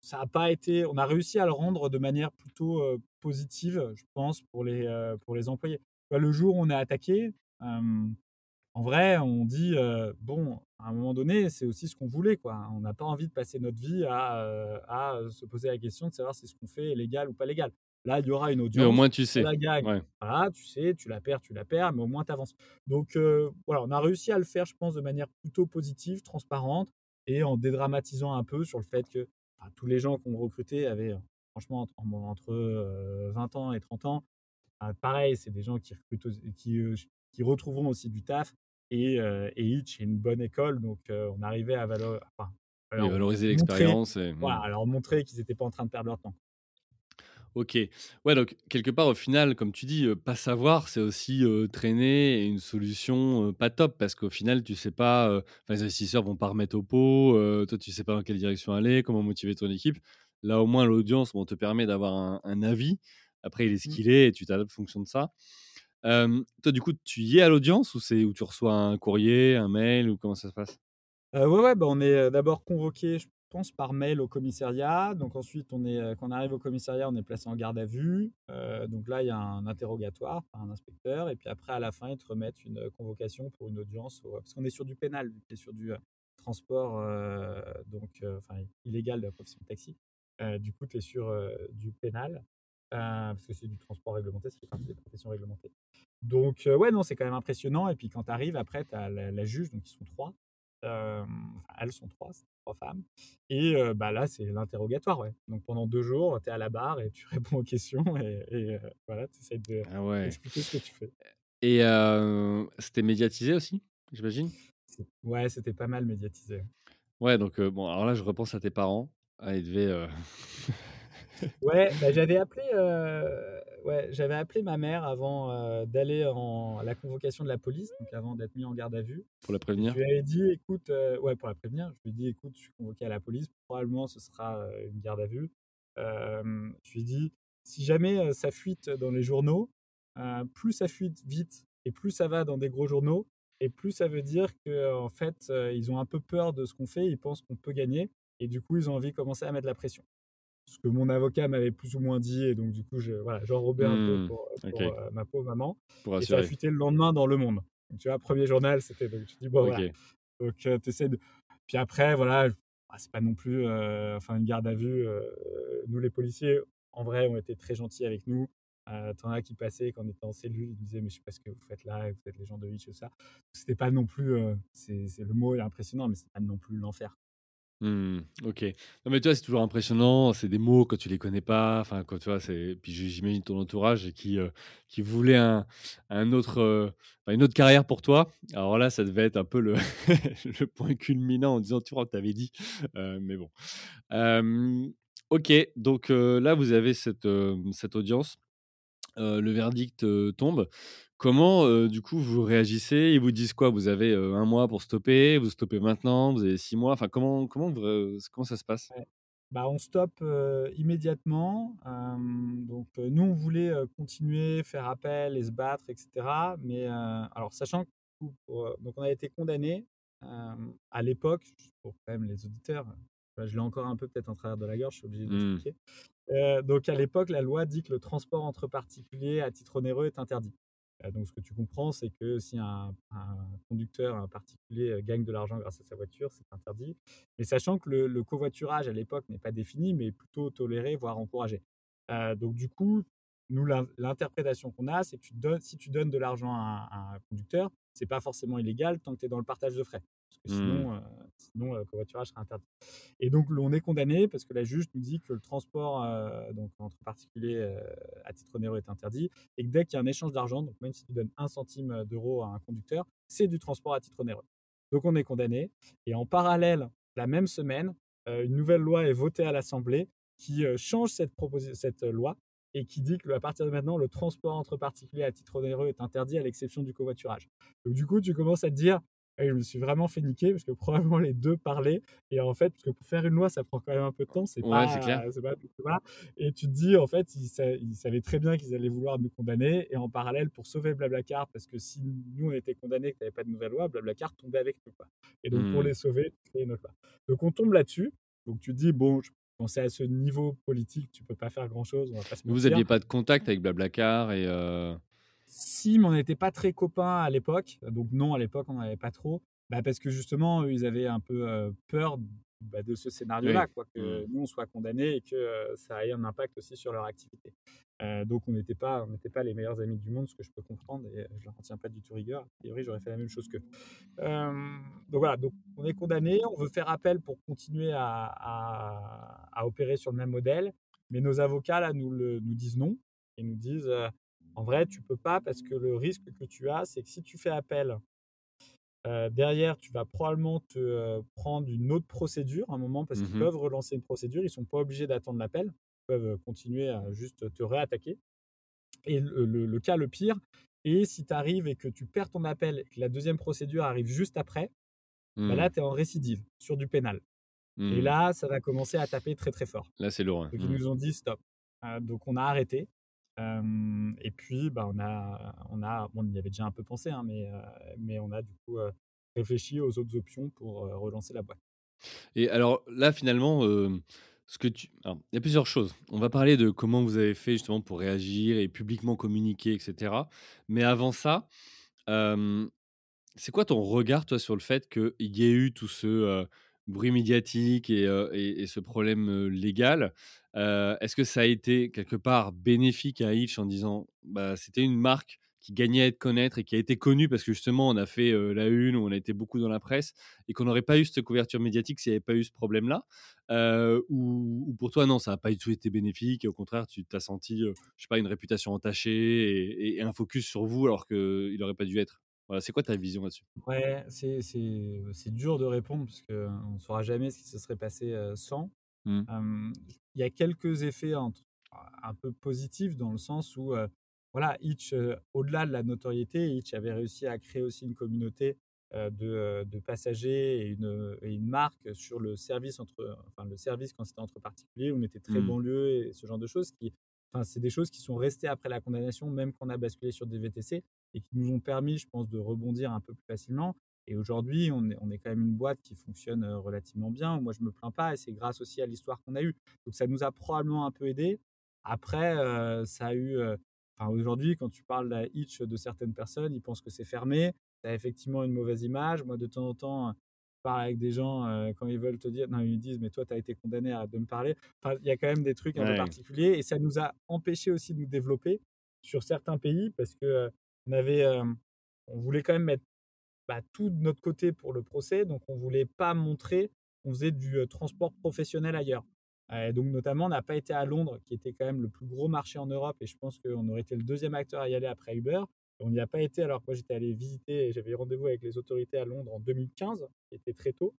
ça a pas été on a réussi à le rendre de manière plutôt positive je pense pour les pour les employés le jour où on est attaqué en vrai on dit bon à un moment donné c'est aussi ce qu'on voulait quoi on n'a pas envie de passer notre vie à, à se poser la question de savoir si ce qu'on fait est légal ou pas légal Là, il y aura une audience. Mais au moins, tu sais. La gagne. Voilà, tu sais, tu la perds, tu la perds, mais au moins, tu avances. Donc, voilà, on a réussi à le faire, je pense, de manière plutôt positive, transparente, et en dédramatisant un peu sur le fait que tous les gens qu'on recrutait avaient, franchement, entre, 20 ans et 30 ans. Pareil, c'est des gens qui, qui, qui retrouveront aussi du taf. Et, et Hitch est une bonne école, donc on arrivait à valoriser l'expérience. Et... Voilà, alors montrer qu'ils n'étaient pas en train de perdre leur temps. Ok. Ouais, donc quelque part, au final, comme tu dis, pas savoir, c'est aussi traîner une solution pas top parce qu'au final, tu sais pas, les investisseurs vont pas remettre au pot, toi, tu sais pas dans quelle direction aller, comment motiver ton équipe. Là, au moins, l'audience te permet d'avoir un, avis. Après, il est ce mmh. qu'il est et tu t'adaptes en fonction de ça. toi, du coup, tu y es à l'audience ou c'est où tu reçois un courrier, un mail ou comment ça se passe? Ouais, ouais, bah, on est d'abord convoqué, pense, par mail au commissariat. Donc ensuite, on est, quand on arrive au commissariat, on est placé en garde à vue. donc là, il y a un interrogatoire par un inspecteur. Et puis après, à la fin, ils te remettent une convocation pour une audience. parce qu'on est sur du pénal, vu sur du transport donc, enfin, illégal de la profession de taxi. du coup, tu es sur du pénal. Parce que c'est du transport réglementé, c'est partie des professions réglementées. Donc, ouais, non, c'est quand même impressionnant. Et puis, quand tu arrives, après, tu as la, la, juge, donc ils sont trois, elles sont trois, trois femmes. Et bah là, c'est l'interrogatoire. Ouais. Donc pendant deux jours, tu es à la barre et tu réponds aux questions et, voilà, tu essaies d'expliquer ah ce que tu fais. Et c'était médiatisé aussi, j'imagine? Ouais, c'était pas mal médiatisé. Ouais, donc bon, alors là, je repense à tes parents. Ah, ils devaient. ouais, bah, j'avais appelé ouais, j'avais appelé ma mère avant euh, d'aller en, à la convocation de la police, donc avant d'être mis en garde à vue. Pour la prévenir Je lui ai dit, écoute, euh, ouais, pour la prévenir, je lui ai dit, écoute, je suis convoqué à la police, probablement ce sera euh, une garde à vue. je lui ai dit, si jamais ça fuite dans les journaux, plus ça fuite vite et plus ça va dans des gros journaux, et plus ça veut dire qu'en en fait, ils ont un peu peur de ce qu'on fait, ils pensent qu'on peut gagner, et du coup, ils ont envie de commencer à mettre la pression ce que mon avocat m'avait plus ou moins dit. Et donc, du coup, je, voilà, j'enrobais un peu mmh, pour, euh, ma pauvre maman. et ça a fuité le lendemain dans Le Monde. Donc, tu vois, premier journal, c'était. Donc, je dis, bon, voilà. Donc, euh, tu essaies de. Puis après, voilà, ah, c'est pas non plus. Euh, enfin, une garde à vue. nous, les policiers, en vrai, ont été très gentils avec nous. Euh, T'en as qui passaient quand on était en cellule, ils disaient mais je sais pas ce que vous faites là, vous êtes les gens de Hitch et ça. C'était pas non plus, c'est le mot est impressionnant, mais c'est pas non plus l'enfer. Mmh, OK. Non, mais tu vois, c'est toujours impressionnant, c'est des mots quand tu les connais pas, enfin, quand tu vois, c'est puis j'im j'imagine ton entourage qui, heu, qui voulait un un autre, enfin, une autre carrière pour toi. Alors là, ça devait être un peu le le point culminant en disant: «Tu vois, on t'avait dit», heu, mais bon. OK, donc heu, là, vous avez cette, cette audience, heu, le verdict, heu, tombe. Comment, heu, du coup, vous réagissez? Ils vous disent quoi? Vous avez, 1 mois pour stopper, vous stoppez maintenant, vous avez 6 mois? Enfin, comment comment vous comment ça se passe? Ouais. Bah, on stoppe, immédiatement. Donc, nous, on voulait, continuer, faire appel et se battre et cetera. Mais, alors sachant que donc on a été condamnés, hem, à l'époque, pour quand même les auditeurs, je l'ai encore un peu peut-être en travers de la gorge, je suis obligé de Mmh. Heu, donc à l'époque, la loi dit que le transport entre particuliers à titre onéreux est interdit. Heu, donc ce que tu comprends, c'est que si un conducteur, un particulier, heu, gagne de l'argent grâce à sa voiture, c'est interdit. Mais sachant que le covoiturage à l'époque n'est pas défini, mais plutôt toléré, voire encouragé. Donc du coup, nous l'in l'interprétation qu'on a, c'est que si tu donnes de l'argent à un à un conducteur, c'est pas forcément illégal tant que tu es dans le partage de frais. Parce que Mmh. sinon, heu, sinon, le covoiturage serait interdit. Et donc, on est condamné parce que la juge nous dit que le transport euh, donc, entre particuliers euh, à titre onéreux est interdit et que dès qu'il y a un échange d'argent, donc même si tu donnes un centime d'euro à un conducteur, c'est du transport à titre onéreux. Donc, on est condamné. Et en parallèle, la même semaine, euh, une nouvelle loi est votée à l'Assemblée qui euh, change cette, cette loi et qui dit que à partir de maintenant, le transport entre particuliers à titre onéreux est interdit à l'exception du covoiturage. Donc, du coup, tu commences à te dire, je me suis vraiment fait niquer parce que probablement les deux parlaient et en fait, parce que pour faire une loi, ça prend quand même un peu de temps, c'est Ouais, c'est pas, clair. c'est pas, voilà. Et tu te dis, en fait, ils, sa- ils savaient très bien qu'ils allaient vouloir nous condamner. Et en parallèle, pour sauver Blablacar, parce que si nous on était condamnés et qu'il n'y avait pas de nouvelle loi, Blablacar tombait avec nous. Quoi. Et donc, pour Mmh. les sauver, tu une autre loi. Donc, on tombe là-dessus. Donc, tu te dis, bon, je pensais à ce niveau politique, tu peux pas faire grand-chose, on va pas se Vous mentir. aviez pas de contact avec Blablacar et heu Si, mais on n'était pas très copains à l'époque. Donc non, à l'époque, on n'en avait pas trop. Bah, parce que justement, eux, ils avaient un peu euh, peur bah, de ce oui. scénario-là, quoi, Mmh. que nous, on soit condamnés et que euh, ça ait un impact aussi sur leur activité. Euh, donc on n'était pas, on n'était pas les meilleurs amis du monde, ce que je peux comprendre, et je leur en tiens pas du tout rigueur. A priori, j'aurais fait la même chose qu'eux. Donc voilà, donc on est condamné, on veut faire appel pour continuer à, à- à opérer sur le même modèle, mais nos avocats là nous, le, nous disent non et nous disent en vrai tu peux pas parce que le risque que tu as c'est que si tu fais appel euh, derrière tu vas probablement te euh, prendre une autre procédure à un moment parce qu'ils Mmh peuvent relancer une procédure, ils sont pas obligés d'attendre l'appel, ils peuvent continuer à juste te réattaquer. Et le, le- le cas le pire, et si tu arrives et que tu perds ton appel et que la deuxième procédure arrive juste après, bah Mmh. là, tu es en récidive sur du pénal. Et Mmh. là, ça va commencer à taper très très fort. Là, c'est lourd. Donc ils Mmh. nous ont dit stop. Euh, donc on a arrêté. Et puis bah, on a, on a, on y avait déjà un peu pensé, hein, mais, mais on a du coup réfléchi aux autres options pour relancer la boîte. Et alors là, finalement, ce tu il y a plusieurs choses. On va parler de comment vous avez fait justement pour réagir et publiquement communiquer et cetera. Mais avant ça, c'est quoi ton regard, toi, sur le fait qu'il y ait eu tout ce, bruit médiatique et et ce problème, légal? Est-ce que ça a été quelque part bénéfique à Hitch en disant, bah, c'était une marque qui gagnait à être connaître et qui a été connue parce que justement on a fait, la une, on a été beaucoup dans la presse et qu'on n'aurait pas eu cette couverture médiatique s'il n'y avait pas eu ce problème-là? Ou ou pour toi non, ça n'a pas du tout été bénéfique et au contraire tu t'as senti, heu, je sais pas, une réputation entachée et et un focus sur vous alors qu'il n'aurait pas dû être? Voilà, c'est quoi ta vision là-dessus? Ouais, c'est, c'est, c'est dur de répondre parce qu'on ne saura jamais ce qui se serait passé euh, sans. Mmh. Il y a quelques effets entre un peu positifs dans le sens où, voilà, Hitch, heu, au-delà de la notoriété, Hitch avait réussi à créer aussi une communauté, de, de passagers et une, et une marque sur le service entre enfin, le service quand c'était entre particuliers. On était très Mmh. banlieue et ce genre de choses qui enfin, c'est des choses qui sont restées après la condamnation, même quand on a basculé sur des VTC et qui nous ont permis, je pense, de rebondir un peu plus facilement. Et aujourd'hui, on est, on est quand même une boîte qui fonctionne relativement bien. Moi, je me plains pas et c'est grâce aussi à l'histoire qu'on a eue. Donc, ça nous a probablement un peu aidé. Après, euh, ça a eu. euh, Enfin, aujourd'hui, quand tu parles à Hitch de certaines personnes, ils pensent que c'est fermé. Ça a effectivement une mauvaise image. Moi, de temps en temps, je parle avec des gens euh, quand ils veulent te dire, non, ils me disent, mais toi, tu as été condamné à de me parler. Enfin, il y a quand même des trucs un peu particuliers et ça nous a empêché aussi de nous développer sur certains pays parce que on avait, on voulait quand même mettre bah, tout de notre côté pour le procès. Donc, on voulait pas montrer, on faisait du transport professionnel ailleurs. donc notamment, on n'a pas été à Londres, qui était quand même le plus gros marché en Europe, et je pense qu'on aurait été le deuxième acteur à y aller après Uber. On n'y a pas été alors que moi j'étais allé visiter, j'avais rendez-vous avec les autorités à Londres en 2015, qui était très tôt.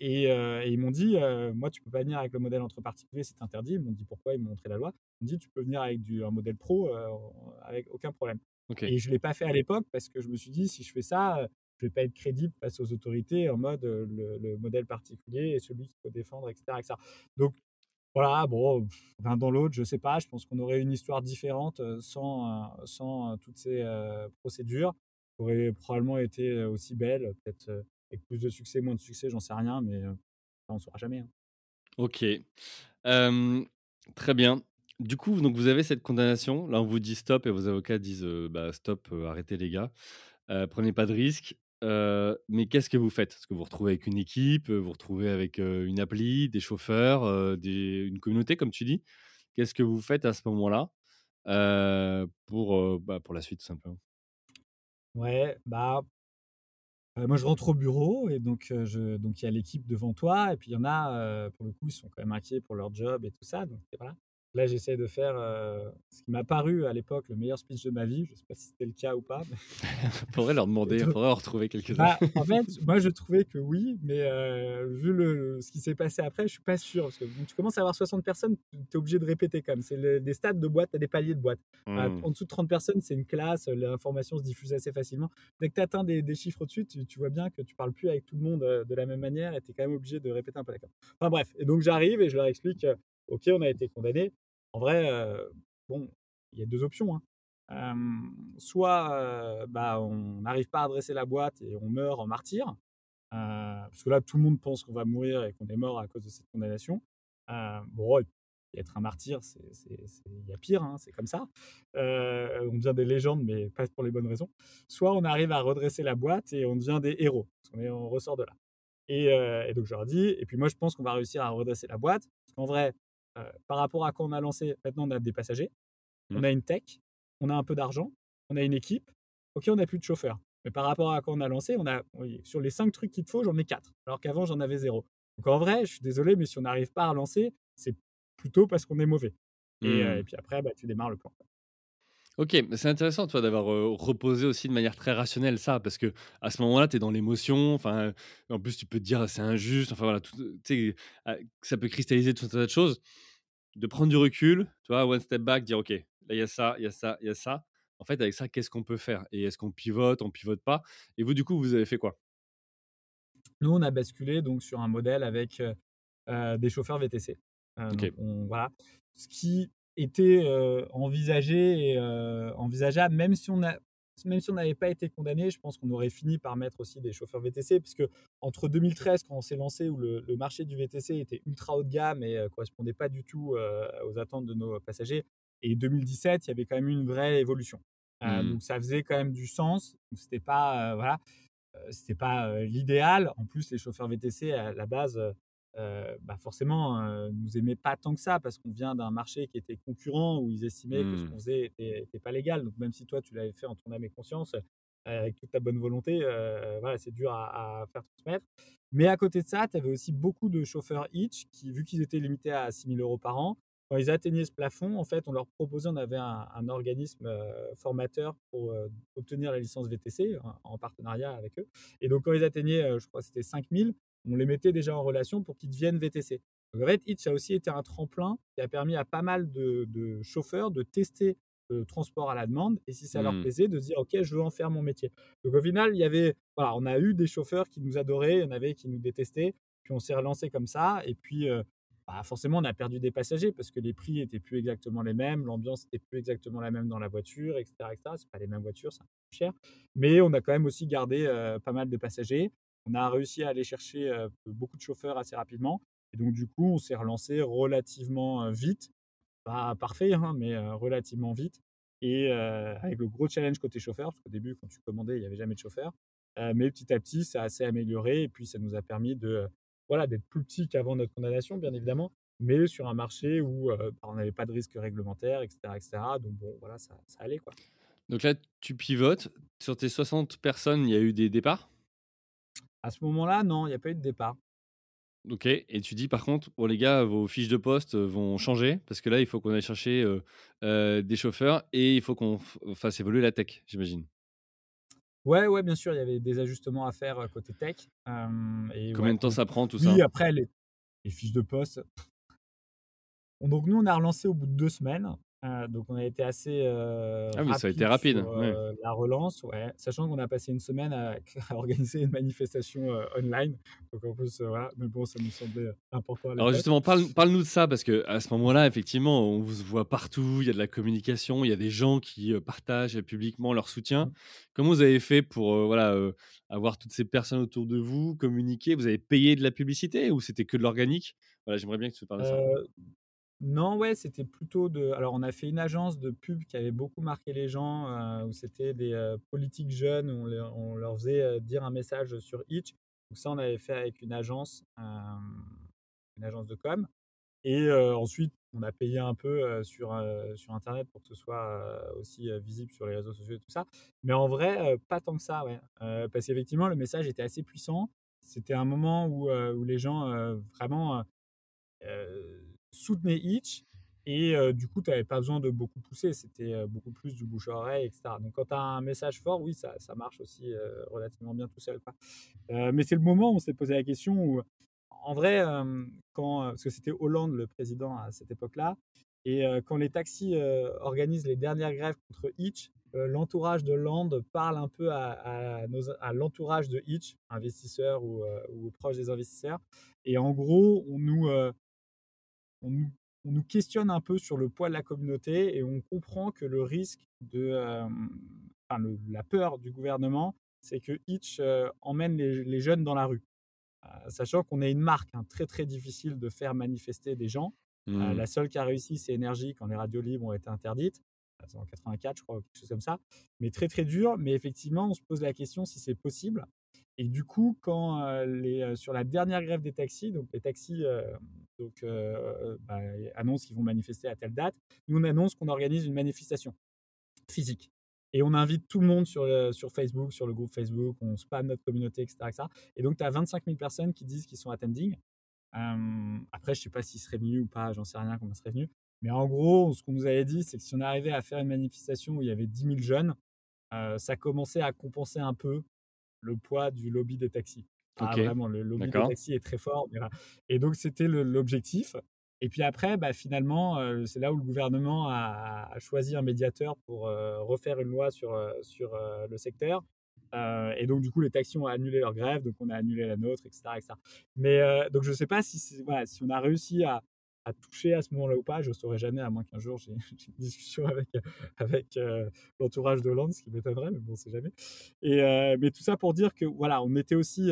Et, ils m'ont dit, moi tu peux pas venir avec le modèle entre particuliers, c'est interdit. Ils m'ont dit pourquoi, ils m'ont montré la loi. Ils m'ont dit tu peux venir avec du, un modèle pro avec aucun problème. Et je ne l'ai pas fait à l'époque parce que je me suis dit si je fais ça, je vais pas être crédible face aux autorités en mode le, modèle particulier et celui qu'il faut défendre, etc., etc. Donc voilà, bon, l'un dans l'autre, je sais pas. Je pense qu'on aurait une histoire différente sans, sans toutes ces procédures. Qui aurait probablement été aussi belle, peut-être avec plus de succès, moins de succès, j'en sais rien, mais on ne saura jamais. Hein. Ok. très bien. Du coup, donc vous avez cette condamnation. Là, on vous dit stop et vos avocats disent bah, stop, arrêtez les gars. prenez pas de risques mais qu'est-ce que vous faites? Est-ce que vous retrouvez avec une équipe, vous retrouvez avec une appli, des chauffeurs, des, une communauté, comme tu dis? Qu'est-ce que vous faites à ce moment-là pour, bah, pour la suite, tout simplement? Ouais, bah, moi je rentre au bureau et donc je, donc il y a l'équipe devant toi et puis il y en a, pour le coup, ils sont quand même inquiets pour leur job et tout ça. Donc voilà. Là, j'essaie de faire ce qui m'a paru à l'époque le meilleur speech de ma vie. Je ne sais pas si c'était le cas ou pas. Il faudrait leur demander, il faudrait en retrouver quelques-uns. Bah, en fait, moi, je trouvais que oui, mais vu le, ce qui s'est passé après, je ne suis pas sûr. Parce que tu commences à avoir 60 personnes, tu es obligé de répéter quand même. C'est des stades de boîte, tu as des paliers de boîte. Mmh. En dessous de 30 personnes, c'est une classe, l'information se diffuse assez facilement. Dès que tu atteins des, chiffres au-dessus, tu, vois bien que tu ne parles plus avec tout le monde de la même manière et tu es quand même obligé de répéter un peu la Enfin bref, et donc j'arrive et je leur explique OK, on a été condamné. En vrai, bon, il y a deux options. Hein. soit bah, on n'arrive pas à adresser la boîte et on meurt en martyr, parce que là, tout le monde pense qu'on va mourir et qu'on est mort à cause de cette condamnation. bon, être un martyr, il y a pire, hein, c'est comme ça. on devient des légendes, mais pas pour les bonnes raisons. Soit on arrive à redresser la boîte et on devient des héros, parce qu'on on ressort de là. Et, et, donc je leur dis, et puis moi je pense qu'on va réussir à redresser la boîte, parce qu'en vrai, par rapport à quand on a lancé, maintenant on a des passagers, on mmh. a une tech, on a un peu d'argent, on a une équipe. Ok, on n'a plus de chauffeur. Mais par rapport à quand on a lancé, on a sur les cinq trucs qu'il te faut, j'en ai quatre. Alors qu'avant, j'en avais zéro. Donc en vrai, je suis désolé, mais si on n'arrive pas à lancer, c'est plutôt parce qu'on est mauvais. Et, mmh. puis après, bah, tu démarres le plan. Ok, c'est intéressant, toi, d'avoir reposé aussi de manière très rationnelle ça, parce que à ce moment-là, tu es dans l'émotion. Enfin, en plus, tu peux te dire c'est injuste. Enfin voilà, ah, ça peut cristalliser tout un tas de choses. De prendre du recul, tu vois, one step back, dire ok, là il y a ça, il y a ça, il y a ça. En fait, avec ça, qu'est-ce qu'on peut faire? Et est-ce qu'on pivote, on pivote pas? Et vous, du coup, vous avez fait quoi? Nous, on a basculé donc sur un modèle avec des chauffeurs VTC. voilà. Ce qui était envisagé et envisageable, même si on a même si on n'avait pas été condamné, je pense qu'on aurait fini par mettre aussi des chauffeurs VTC, puisque entre 2013, quand on s'est lancé, où le, marché du VTC était ultra haut de gamme et ne correspondait pas du tout aux attentes de nos passagers, et 2017, il y avait quand même une vraie évolution. Mmh. Donc ça faisait quand même du sens. C'était pas voilà, c'était pas l'idéal. En plus, les chauffeurs VTC à la base bah forcément, euh, nous aimaient pas tant que ça parce qu'on vient d'un marché qui était concurrent où ils estimaient que ce qu'on mmh. faisait était, pas légal. Donc même si toi tu l'avais fait en ton âme et conscience, avec toute ta bonne volonté, voilà, c'est dur à, faire transmettre. Mais à côté de ça, tu avais aussi beaucoup de chauffeurs Hitch qui, vu qu'ils étaient limités à 6 000 euros par an, quand ils atteignaient ce plafond, en fait, on leur proposait, on avait un, organisme formateur pour obtenir la licence VTC en, en, partenariat avec eux. Et donc, quand ils atteignaient, je crois que c'était 5 000, on les mettait déjà en relation pour qu'ils deviennent VTC. Donc en fait, a aussi été un tremplin qui a permis à pas mal de, chauffeurs de tester le transport à la demande et si ça leur mmh. plaisait, de se dire ok, je veux en faire mon métier. Donc au final, il y avait, voilà, on a eu des chauffeurs qui nous adoraient, il y en avait qui nous détestaient, puis on s'est relancé comme ça et puis euh, bah, forcément on a perdu des passagers parce que les prix étaient plus exactement les mêmes, l'ambiance était plus exactement la même dans la voiture, etc. etc. C'est pas les mêmes voitures, c'est un peu plus cher, mais on a quand même aussi gardé euh, pas mal de passagers on a réussi à aller chercher beaucoup de chauffeurs assez rapidement. Et donc, du coup, on s'est relancé relativement vite. Pas parfait, hein, mais relativement vite. Et avec le gros challenge côté chauffeur, parce qu'au début, quand tu commandais, il n'y avait jamais de chauffeur. mais petit à petit, ça assez amélioré. Et puis, ça nous a permis de, voilà, d'être plus petit qu'avant notre condamnation, bien évidemment, mais sur un marché où bah, on n'avait pas de risque réglementaire, etc. etc. donc, bon, voilà, ça, ça allait. Quoi. Donc là, tu pivotes. Sur tes 60 personnes, il y a eu des départs? À ce moment-là, non, il n'y a pas eu de départ. OK et tu dis par contre: «Bon les gars, vos fiches de poste, vont changer parce que là, il faut qu'on aille chercher, des chauffeurs et il faut qu'on fasse évoluer la tech», j'imagine? Ouais, ouais, bien sûr, il y avait des ajustements à faire, côté tech, et Combien ouais, de temps ça prend tout ça? oui, après les les fiches de poste donc nous, on a relancé au bout de 2 semaines, heu, donc on a été assez, heu, Ah oui, ça a été rapide rapide, ouais. heu, la relance, ouais, sachant qu'on a passé 1 semaine à à organiser une manifestation, online, donc en plus, voilà, mais bon, ça nous semblait, important à Alors justement, parle parle-nous de ça parce qu'à ce moment-là, effectivement, on vous voit partout, il y a de la communication, il y a des gens qui, partagent publiquement leur soutien. Mmh. Comment vous avez fait pour, voilà, avoir toutes ces personnes autour de vous, communiquer? Vous avez payé de la publicité ou c'était que de l'organique? Voilà, j'aimerais bien que tu parles de ça. Non, ouais, c'était plutôt de alors on a fait une agence de pub qui avait beaucoup marqué les gens, heu, où c'était des, heu, politiques jeunes, où on on leur faisait, heu, dire un message sur Hitch. Donc ça, on avait fait avec une agence, une agence de com et ensuite on a payé un peu, sur, sur internet pour que ce soit, aussi, visible sur les réseaux sociaux et tout ça. Mais en vrai, pas tant que ça, ouais, parce qu'effectivement le message était assez puissant. C'était un moment où, où les gens, vraiment, heu, soutenaient Hitch et heu, du coup, tu avais pas besoin de beaucoup pousser. C'était, heu, beaucoup plus du bouche à oreille et cetera. Donc quand tu as un message fort, oui, ça ça marche aussi, heu, relativement bien tout seul, quoi. Mais c'est le moment où on s'est posé la question où, en vrai, quand, parce que c'était Hollande le président à cette époque-là et quand les taxis, organisent les dernières grèves contre Hitch, l'entourage de Hollande parle un peu à l'entourage de Hitch, investisseurs ou, ou proches des investisseurs et en gros, on nous, on nous on nous questionne un peu sur le poids de la communauté et on comprend que le risque de, hem, enfin le la peur du gouvernement, c'est que Hitch, heu, emmène les les jeunes dans la rue. Heu, sachant qu'on est une marque, hein, très, très difficile de faire manifester des gens. Mmh. la seule qui a réussi, c'est Énergie quand les radios libres ont été interdites. En 84 je crois quelque chose comme ça. Mais très, très dur, mais effectivement, on se pose la question si c'est possible et du coup, quand, sur la dernière grève des taxis, donc les taxis, bah, annoncent qu'ils vont manifester à telle date. Nous, on annonce qu'on organise une manifestation physique et on invite tout le monde sur, Facebook, sur le groupe Facebook, on spamme notre communauté et cetera et donc tu as 25 000 personnes qui disent qu'ils sont attending. Après je sais pas s'ils seraient venus ou pas, j'en sais rien combien seraient venus. Mais en gros, ce qu'on nous avait dit, c'est que si on arrivait à faire une manifestation où il y avait 10 000 jeunes, ça commençait à compenser un peu le poids du lobby des taxis. Ah vraiment, le lobby des taxis est très fort, et donc c'était l'objectif et puis après, bah, finalement, heu, c'est là où le gouvernement a a choisi un médiateur pour, heu, refaire une loi sur, heu, sur, le secteur. Et donc du coup, les taxis ont annulé leur grève, donc on a annulé la nôtre et cetera et cetera. Mais donc je sais pas si voilà, si on a réussi à à toucher à ce moment-là ou pas, je saurais jamais à moins qu'un jour j'ai une discussion avec, heu, avec, heu, l'entourage de Hollande, ce qui m'étonnerait, mais bon, on sait jamais et heu, mais tout ça pour dire que voilà, on était aussi,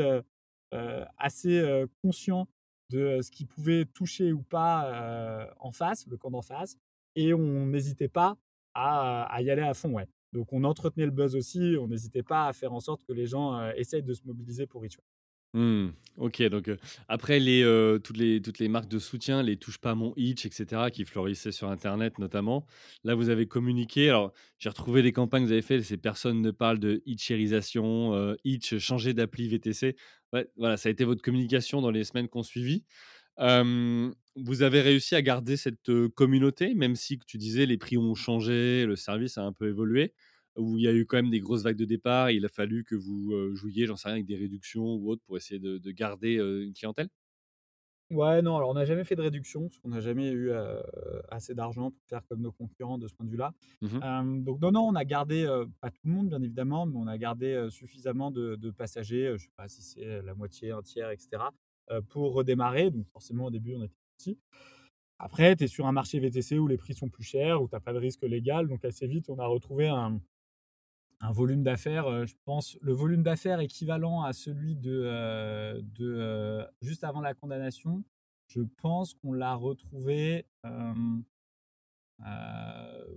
assez, heu, conscients de ce qui pouvait toucher ou pas, en face, le camp d'en face et on n'hésitait pas à y aller à fond, ouais. Donc on entretenait le buzz aussi, on n'hésitait pas à faire en sorte que les gens, essayent de se mobiliser pour ouais. Mmh. OK, donc, heu, après heu, toutes les toutes les marques de soutien, les touche pas mon Hitch et cetera, qui florissaient sur internet notamment. Là, vous avez communiqué. Alors, j'ai retrouvé les campagnes que vous avez fait, c'est personne ne parle de hitchérisation, heu, Hitch, changer d'appli VTC. Voilà, ça a été votre communication dans les semaines qui ont suivi. Hem, vous avez réussi à garder cette, communauté, même si tu disais les prix ont changé, le service a un peu évolué? Où il y a eu quand même des grosses vagues de départ, il a fallu que vous, jouiez, j'en sais rien, avec des réductions ou autre pour essayer de de garder, une clientèle? Ouais, non, alors on n'a jamais fait de réduction, parce qu'on n'a jamais eu, assez d'argent pour faire comme nos concurrents de ce point de vue-là. Mmh donc non, non, on a gardé, heu, pas tout le monde bien évidemment, mais on a gardé, suffisamment de de passagers, je sais pas si c'est, la moitié, un tiers et cetera, heu, pour redémarrer. Donc forcément au début on était petits. Après, tu es sur un marché VTC où les prix sont plus chers, où tu as pas de risque légal, donc assez vite on a retrouvé un un volume d'affaires, heu, je pense le volume d'affaires équivalent à celui de, heu, de, heu, juste avant la condamnation. Je pense qu'on l'a retrouvé,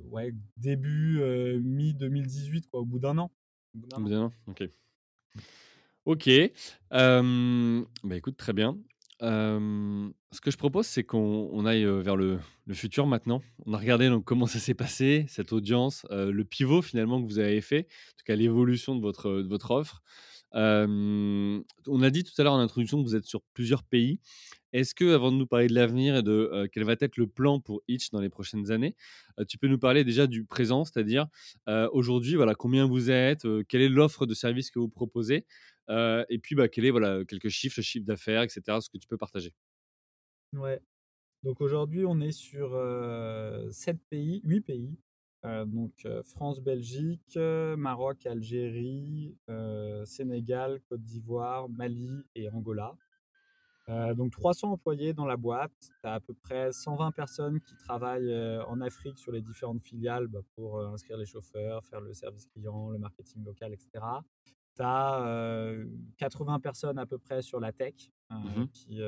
ouais, début, heu, mi-2018 quoi, au bout d'un an. Au bout d'un an. Bien, OK. OK, bah, écoute, très bien. Ce que je propose, c'est qu'on on aille, vers le futur maintenant. On a regardé comment ça s'est passé, cette audience, le pivot finalement que vous avez fait, en tout cas l'évolution de votre, de votre offre. on a dit tout à l'heure en introduction que vous êtes sur plusieurs pays. Est-ce que, avant de nous parler de l'avenir et de quel va être le plan pour Itch dans les prochaines années, tu peux nous parler déjà du présent, c'est-à-dire aujourd'hui, voilà, combien vous êtes, quelle est l'offre de service que vous proposez, et puis bah, quel est voilà quelques chiffres, le chiffre d'affaires, etc. Ce que tu peux partager. Ouais. Donc aujourd'hui, on est sur 7 pays, 8 pays. donc France, Belgique, Maroc, Algérie, Sénégal, Côte d'Ivoire, Mali et Angola. donc 300 employés dans la boîte. Tu as à peu près 120 personnes qui travaillent en Afrique sur les différentes filiales bah, pour inscrire les chauffeurs, faire le service client, le marketing local, etc. Tu as 80 personnes à peu près sur la tech mmh qui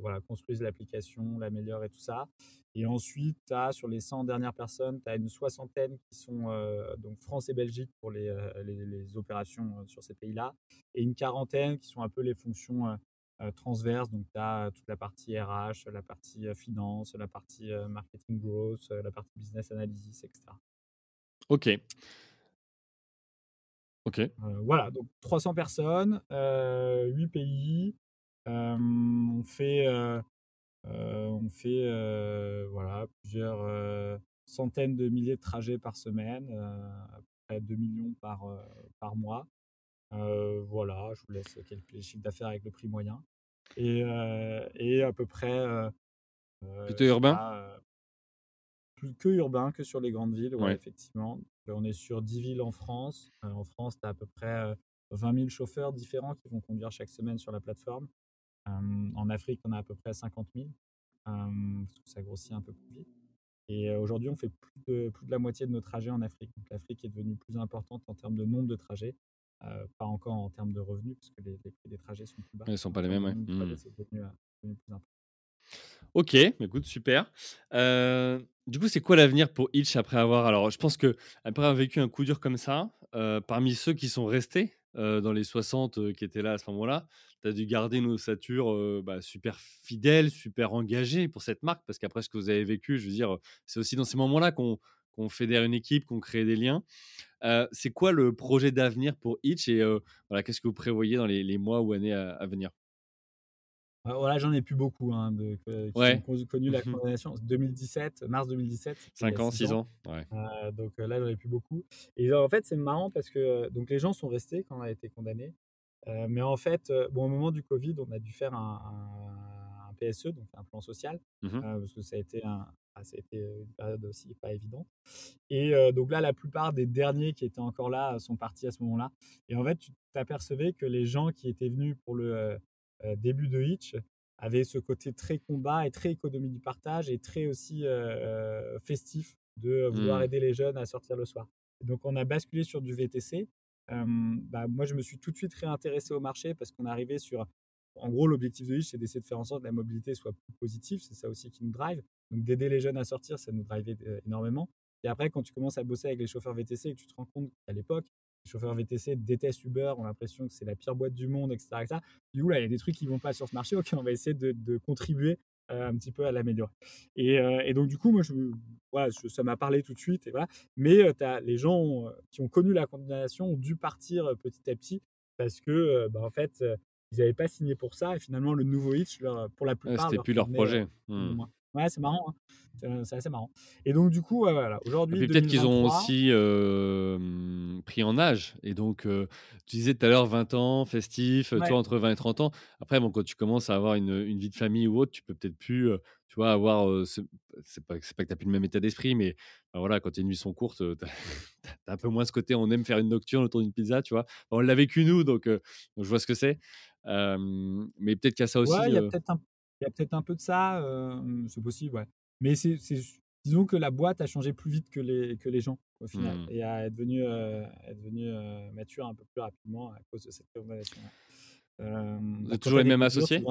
voilà, construisent l'application, l'améliorent et tout ça. Et ensuite, tu as sur les 100 dernières personnes, tu as une soixantaine qui sont donc France et Belgique pour les, les, opérations sur ces pays-là, et une quarantaine qui sont un peu les fonctions transverses. Donc, tu as toute la partie RH, la partie finance, la partie marketing growth, la partie business analysis, etc. Ok. Ok. voilà, donc 300 personnes, 8 pays. on fait, on fait voilà, plusieurs centaines de milliers de trajets par semaine, à peu près 2 millions par, par mois. voilà, je vous laisse calculer le chiffre d'affaires avec le prix moyen. Et, et à peu près. Plutôt urbain? Plus que urbain, que sur les grandes villes, ouais. effectivement. On est sur 10 villes en France. Euh, en France, tu as à peu près 20 euh, 000 chauffeurs différents qui vont conduire chaque semaine sur la plateforme. Euh, en Afrique, on a à peu près 50 000, parce que ça grossit un peu plus vite. Et aujourd'hui, on fait plus de, plus de la moitié de nos trajets en Afrique. Donc l'Afrique est devenue plus importante en termes de nombre de trajets, pas encore en termes de revenus, parce que les, prix des trajets sont plus bas. Ils ne sont pas les mêmes, oui. Mmh. C'est devenu, devenu, plus important. Ok, écoute, super. du coup, c'est quoi l'avenir pour Itch après avoir. Alors, je pense que après avoir vécu un coup dur comme ça, parmi ceux qui sont restés dans les 60 qui étaient là à ce moment-là, tu as dû garder une ossature bah, super fidèle, super engagée pour cette marque, parce qu'après ce que vous avez vécu, je veux dire, c'est aussi dans ces moments-là qu'on fédère une équipe, qu'on crée des liens. c'est quoi le projet d'avenir pour Itch et voilà, qu'est-ce que vous prévoyez dans les, mois ou années à venir? Voilà, j'en ai plus beaucoup hein, de, qui ont connu la condamnation. 2017, mars 2017. 5 ans, 6 ans. Euh, donc euh, là, j'en ai plus beaucoup. Et en fait, c'est marrant parce que euh, donc, les gens sont restés quand on a été condamné. mais en fait, bon, au moment du Covid, on a dû faire un, PSE, donc un plan social, mmh parce que ça a, été un, ah, ça a été une période aussi pas évidente. Et donc là, la plupart des derniers qui étaient encore là sont partis à ce moment-là. Et en fait, tu t'apercevais que les gens qui étaient venus pour le euh, début de Hitch avait ce côté très combat et très économie du partage et très aussi euh, festif de vouloir mmh. aider les jeunes à sortir le soir. donc on a basculé sur du VTC. bah, moi, je me suis tout de suite réintéressé au marché parce qu'on est arrivé sur. En gros, l'objectif de Hitch, c'est d'essayer de faire en sorte que la mobilité soit plus positive. C'est ça aussi qui nous drive. Donc, d'aider les jeunes à sortir, ça nous drive euh, énormément. Et après, quand tu commences à bosser avec les chauffeurs VTC et que tu te rends compte qu'à l'époque, les chauffeurs VTC détestent Uber, ont l'impression que c'est la pire boîte du monde, etc. etc. Du coup, là, il y a des trucs qui vont pas sur ce marché, ok, on va essayer de, contribuer euh, un petit peu à l'améliorer. Et, euh, et, donc, du coup, moi, je, voilà, ça m'a parlé tout de suite. Et voilà. Mais euh, as, les gens qui ont connu la condamnation ont dû partir petit à petit parce que, bah, en fait, ils n'avaient pas signé pour ça. Et finalement, le nouveau Hitch, pour la plupart. C'était plus leur projet. Ouais, c'est marrant. Hein. C'est assez marrant. Et donc, du coup, voilà. Aujourd'hui. Peut-être qu'ils ont aussi pris en âge. Et donc, tu disais tout à l'heure 20 ans, festif, toi entre 20 et 30 ans. Après, bon, quand tu commences à avoir une, une vie de famille ou autre, tu peux peut-être plus, tu vois, avoir. c'est pas, pas que tu n'as plus le même état d'esprit, mais voilà, quand tes nuits sont courtes, tu as, un peu moins ce côté, on aime faire une nocturne autour d'une pizza, tu vois. on l'a vécu nous, donc, je vois ce que c'est. mais peut-être qu'il y a ça aussi. Ouais, il y a peut-être un il y a peut-être un peu de ça, c'est possible, ouais. Mais c'est, disons que la boîte a changé plus vite que les, que les gens, au final, mmh. et est devenue, est devenue mature un peu plus rapidement à cause de cette condamnation. Vous êtes toujours les mêmes associés?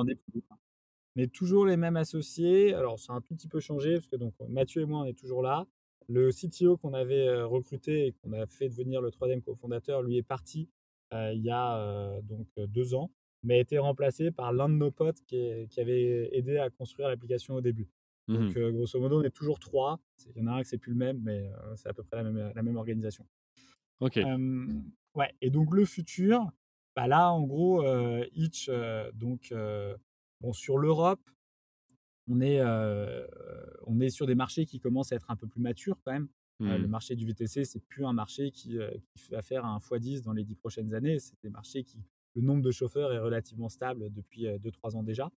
Mais toujours les mêmes associés. Alors, c'est un tout petit peu changé, parce que donc, Mathieu et moi, on est toujours là. Le CTO qu'on avait recruté et qu'on a fait devenir le troisième cofondateur, lui est parti il y a donc deux ans mais a été remplacé par l'un de nos potes qui, qui, avait aidé à construire l'application au début. Donc, mmh euh, grosso modo, on est toujours trois. Il y en a un qui c'est plus le même, mais euh, c'est à peu près la même, la même organisation. Ok. ouais. Et donc, le futur, bah là, en gros, Itch, donc, bon, sur l'Europe, on est, on est sur des marchés qui commencent à être un peu plus matures quand même. le Mmh. marché du VTC, c'est plus un marché qui, qui va faire un x10 dans les 10 prochaines années. C'est des marchés qui, le nombre de chauffeurs est relativement stable depuis 2-3 ans déjà.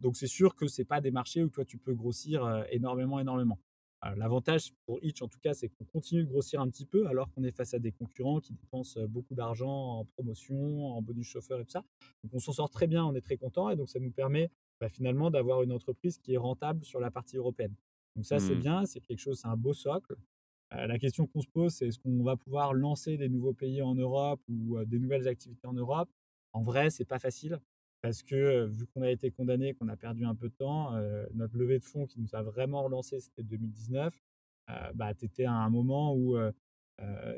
donc c'est sûr que c'est pas des marchés où toi tu peux grossir énormément, énormément. L'avantage pour Itch, en tout cas, c'est qu'on continue de grossir un petit peu alors qu'on est face à des concurrents qui dépensent beaucoup d'argent en promotion, en bonus chauffeur et tout ça. Donc on s'en sort très bien, on est très content et donc ça nous permet bah, finalement d'avoir une entreprise qui est rentable sur la partie européenne. Donc ça, c'est Mmh. bien, c'est quelque chose, c'est un beau socle. La question qu'on se pose, c'est est-ce qu'on va pouvoir lancer des nouveaux pays en Europe ou des nouvelles activités en Europe? En vrai, c'est pas facile parce que vu qu'on a été condamné, qu'on a perdu un peu de temps, notre levée de fonds qui nous a vraiment relancé, c'était 2019. bah, tu étais à un moment où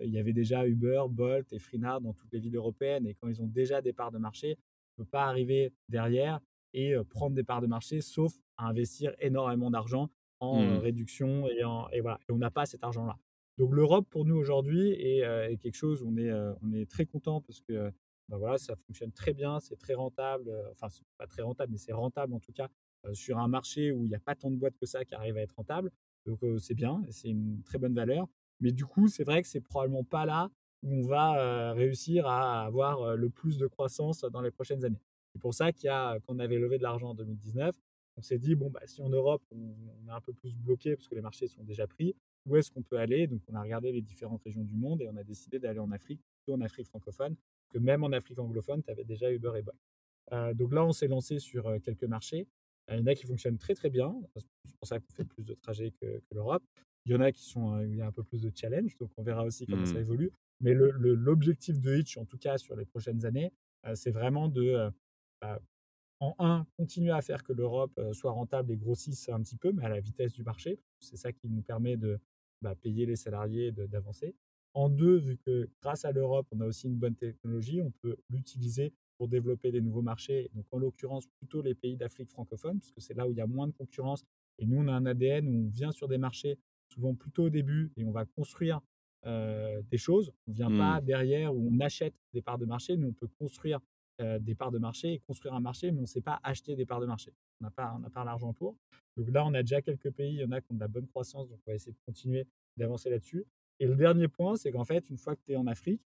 il y avait déjà Uber, Bolt et Freenar dans toutes les villes européennes. Et quand ils ont déjà des parts de marché, on ne peut pas arriver derrière et prendre des parts de marché, sauf à investir énormément d'argent en Mmh. réduction. Et, en, et voilà. Et on n'a pas cet argent-là. Donc l'Europe, pour nous aujourd'hui, est, est, quelque chose où on est, on est très content parce que ben voilà, ça fonctionne très bien, c'est très rentable. Enfin, c'est pas très rentable, mais c'est rentable en tout cas sur un marché où il n'y a pas tant de boîtes que ça qui arrivent à être rentables. Donc c'est bien, c'est une très bonne valeur. Mais du coup, c'est vrai que c'est probablement pas là où on va réussir à avoir le plus de croissance dans les prochaines années. C'est pour ça qu'il y a, quand on avait levé de l'argent en 2019, on s'est dit, bon, bah, si en Europe, on, on, est un peu plus bloqué parce que les marchés sont déjà pris, où est-ce qu'on peut aller? Donc, on a regardé les différentes régions du monde et on a décidé d'aller en Afrique, plutôt en Afrique francophone, que même en Afrique anglophone, tu avais déjà Uber et Bolt. Euh, donc là, on s'est lancé sur quelques marchés. Il y en a qui fonctionnent très très bien. C'est pour ça qu'on fait plus de trajets que, que l'Europe. Il y en a qui sont, il y a un peu plus de challenge, donc on verra aussi comment mmh. ça évolue. Mais l'objectif de Hitch, en tout cas sur les prochaines années, euh, c'est vraiment de, euh, bah, en un, continuer à faire que l'Europe soit rentable et grossisse un petit peu, mais à la vitesse du marché. C'est ça qui nous permet de bah, payer les salariés, d'avancer. En deux, vu que grâce à l'Europe, on a aussi une bonne technologie, on peut l'utiliser pour développer des nouveaux marchés. Donc, en l'occurrence, plutôt les pays d'Afrique francophone, parce que c'est là où il y a moins de concurrence. Et nous, on a un ADN où on vient sur des marchés souvent plutôt au début et on va construire euh, des choses. On ne vient mmh. pas derrière où on achète des parts de marché. Nous, on peut construire euh, des parts de marché et construire un marché, mais on ne sait pas acheter des parts de marché. On n'a pas, pas l'argent pour. Donc là, on a déjà quelques pays, il y en a qui ont de la bonne croissance, donc on va essayer de continuer d'avancer là-dessus. Et le dernier point, c'est qu'en fait, une fois que tu es en Afrique,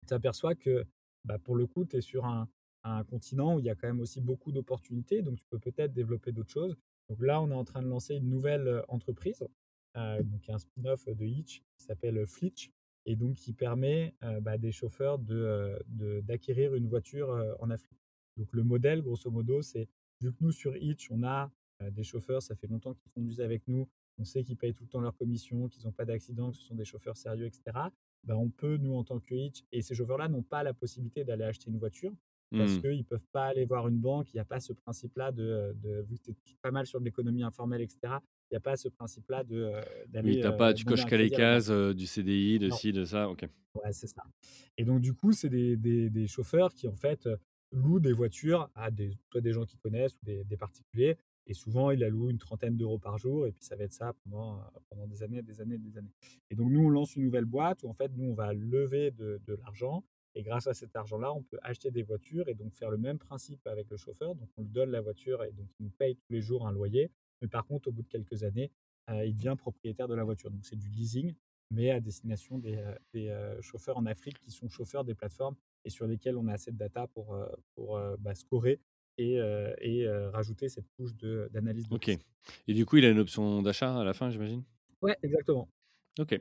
tu t'aperçois que bah, pour le coup, tu es sur un, continent où il y a quand même aussi beaucoup d'opportunités, donc tu peux peut-être développer d'autres choses. Donc là, on est en train de lancer une nouvelle entreprise, euh, donc un spin-off de Hitch qui s'appelle Flitch, et donc qui permet euh, bah, des chauffeurs d'acquérir de, d'acquérir une voiture euh, en Afrique. Donc le modèle, grosso modo, c'est vu que nous sur Hitch, on a euh, des chauffeurs, ça fait longtemps qu'ils conduisent avec nous, on sait qu'ils payent tout le temps leur commission, qu'ils n'ont pas d'accident, que ce sont des chauffeurs sérieux, etc. Bah, on peut, nous, en tant que Hitch, et ces chauffeurs-là n'ont pas la possibilité d'aller acheter une voiture parce Mmh. qu'ils ne peuvent pas aller voir une banque, il n'y a pas ce principe-là de, de, vu que tu es pas mal sur de l'économie informelle, etc., n'y a pas ce principe-là d'aller. Oui, t'as pas, tu coches qu'à les cases euh, du CDI, de Non. ci, de ça, ok. Ouais, c'est ça. Et donc, du coup, c'est des, des, des chauffeurs qui, en fait, euh, louent des voitures à des, soit des gens qui connaissent ou des, des particuliers. Et souvent, ils la louent une trentaine d'euros par jour. Et puis, ça va être ça pendant, euh, pendant des années, des années, des années. Et donc, nous, on lance une nouvelle boîte où, en fait, nous, on va lever de, de l'argent. Et grâce à cet argent-là, on peut acheter des voitures et donc faire le même principe avec le chauffeur. Donc, on lui donne la voiture et donc, il nous paye tous les jours un loyer. Mais par contre, au bout de quelques années, euh, il devient propriétaire de la voiture. Donc, c'est du leasing mais à destination des, euh, des euh, chauffeurs en Afrique qui sont chauffeurs des plateformes et sur lesquels on a assez de data pour, pour bah, scorer et, et rajouter cette couche d'analyse Ok. Et du coup, il a une option d'achat à la fin, j'imagine? Ouais, exactement. Ok.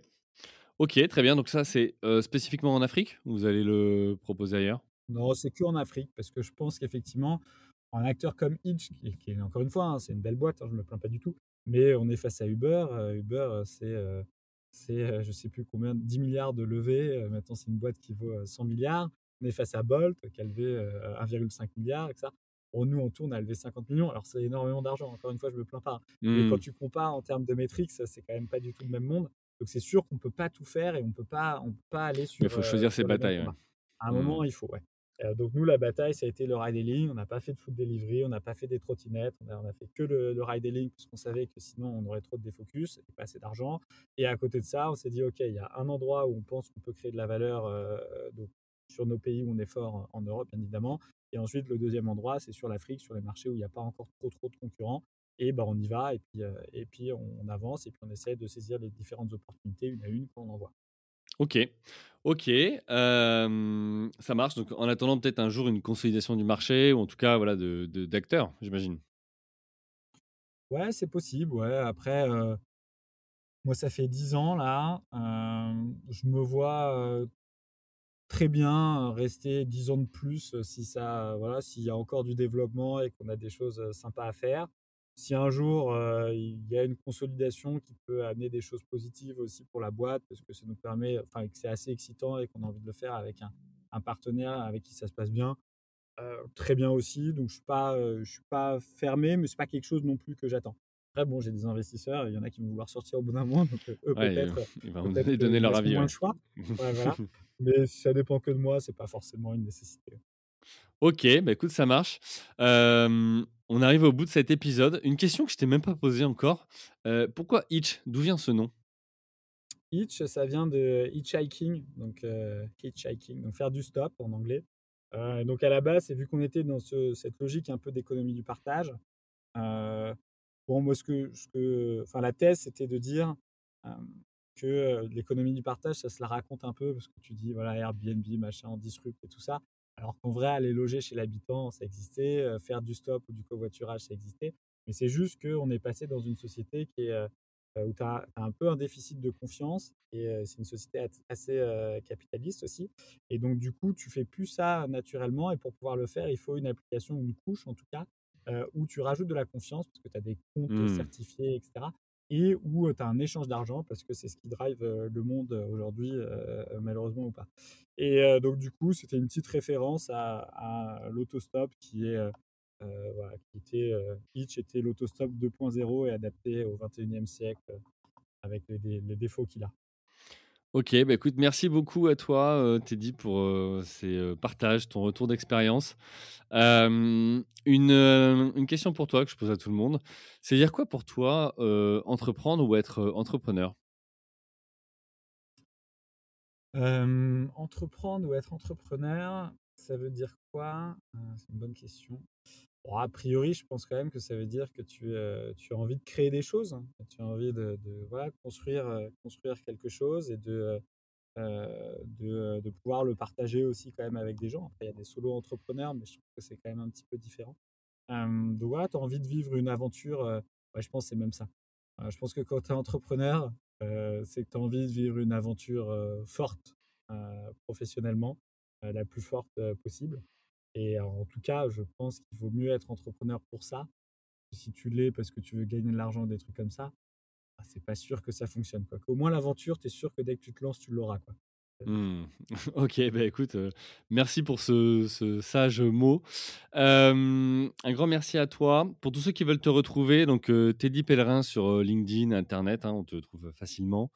Ok, très bien. Donc ça, c'est euh, spécifiquement en Afrique? Ou vous allez le proposer ailleurs? Non, c'est que en Afrique parce que je pense qu'effectivement, un acteur comme Hitch, qui, qui est encore une fois, hein, c'est une belle boîte, hein, je ne me plains pas du tout, mais on est face à Uber. Euh, Uber, c'est c'est, je ne sais plus combien, 10 milliards de levées. Maintenant, c'est une boîte qui vaut 100 milliards. On est face à Bolt, qui a levé 1,5 milliard, etc. Pour nous, on tourne à lever 50 millions. Alors, c'est énormément d'argent. Encore une fois, je ne me plains pas. Mais Mmh. quand tu compares en termes de métriques, c'est quand même pas du tout le même monde. Donc, c'est sûr qu'on ne peut pas tout faire et on ne peut pas aller sur. Mais il faut choisir ses batailles. ouais. À un Mmh. moment, il faut, ouais. Euh, donc nous, la bataille, ça a été le ride-hailing. On n'a pas fait de food delivery, on n'a pas fait des trottinettes, on a, fait que le, le ride-hailing parce qu'on savait que sinon on aurait trop de défocus et pas assez d'argent. Et à côté de ça, on s'est dit, OK, il y a un endroit où on pense qu'on peut créer de la valeur euh, sur nos pays où on est fort en Europe, bien évidemment. Et ensuite, le deuxième endroit, c'est sur l'Afrique, sur les marchés où il n'y a pas encore trop, trop de concurrents. Et ben, on y va, et puis, et puis on avance, et puis on essaie de saisir les différentes opportunités une à une quand on en voit. Ok, ok, ça marche. Donc, en attendant peut-être un jour une consolidation du marché, ou en tout cas voilà, de, d'acteurs, j'imagine. Ouais, c'est possible. Ouais. Après, moi, ça fait 10 ans là. je me vois très bien rester 10 ans de plus si ça, voilà, s'il y a encore du développement et qu'on a des choses sympas à faire. Si un jour il y a une consolidation qui peut amener des choses positives aussi pour la boîte, parce que ça nous permet, enfin, que c'est assez excitant et qu'on a envie de le faire avec un, un partenaire avec qui ça se passe bien, très bien aussi. Donc je suis pas, je suis pas fermé, mais c'est pas quelque chose non plus que j'attends. Après, bon, j'ai des investisseurs, il y en a qui vont vouloir sortir au bout d'un mois, donc eux, peut-être. Ils vont donner leur avis. Moins le choix. voilà. Mais si ça dépend que de moi, c'est pas forcément une nécessité. Ok, bah écoute, ça marche. on arrive au bout de cet épisode. Une question que je t'ai même pas posée encore. pourquoi Hitch? D'où vient ce nom? Hitch, ça vient de hitchhiking, donc hitchhiking, donc faire du stop en anglais. donc à la base, c'est vu qu'on était dans cette logique un peu d'économie du partage. Bon, moi, ce que, ce que, enfin, la thèse, c'était de dire que l'économie du partage, ça se la raconte un peu parce que tu dis, voilà, Airbnb, machin, disrupt et tout ça. Alors qu'en vrai, aller loger chez l'habitant, ça existait, faire du stop ou du covoiturage, ça existait. Mais c'est juste qu'on est passé dans une société qui est, où tu as, un peu un déficit de confiance et c'est une société assez capitaliste aussi. Et donc, du coup, tu fais plus ça naturellement et pour pouvoir le faire, il faut une application, une couche en tout cas, où tu rajoutes de la confiance parce que tu as des comptes mmh. certifiés, etc. Et où tu as un échange d'argent parce que c'est ce qui drive le monde aujourd'hui, malheureusement ou pas. Et donc, du coup, c'était une petite référence à, l'autostop qui qui était, Hitch était l'autostop 2.0 et adapté au 21e siècle avec les défauts qu'il a. Ok, bah écoute, merci beaucoup à toi, Teddy, pour ces partages, ton retour d'expérience. une, une question pour toi que je pose à tout le monde. C'est dire quoi pour toi entreprendre ou être entrepreneur? Entreprendre ou être entrepreneur, ça veut dire quoi? C'est une bonne question a priori, je pense quand même que ça veut dire que tu, tu as envie de créer des choses. Hein. Tu as envie de, voilà, construire, quelque chose et de, de, pouvoir le partager aussi quand même avec des gens. Après, il y a des solo entrepreneurs, mais je trouve que c'est quand même un petit peu différent. donc voilà, tu as envie de vivre une aventure. je pense que c'est même ça. je pense que quand tu es entrepreneur, c'est que tu as envie de vivre une aventure forte professionnellement, la plus forte possible. Et en tout cas, je pense qu'il vaut mieux être entrepreneur pour ça. Si tu l'es parce que tu veux gagner de l'argent, des trucs comme ça, bah, c'est pas sûr que ça fonctionne. Au moins, l'aventure, tu es sûr que dès que tu te lances, tu l'auras. Mmh. Ok, bah écoute, merci pour ce, sage mot. un grand merci à toi. Pour tous ceux qui veulent te retrouver, donc Teddy Pellerin sur LinkedIn, Internet, hein, on te trouve facilement.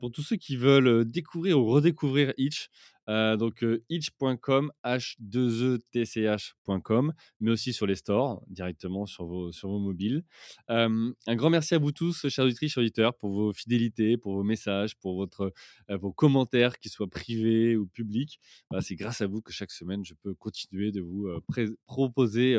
pour tous ceux qui veulent découvrir ou redécouvrir Itch, euh, donc itch.com, h2etch.com, mais aussi sur les stores, directement sur vos, sur vos mobiles. un grand merci à vous tous, chers auditrices, auditeurs, pour vos fidélités, pour vos messages, pour votre, vos commentaires, qu'ils soient privés ou publics. C'est grâce à vous que chaque semaine, je peux continuer de vous proposer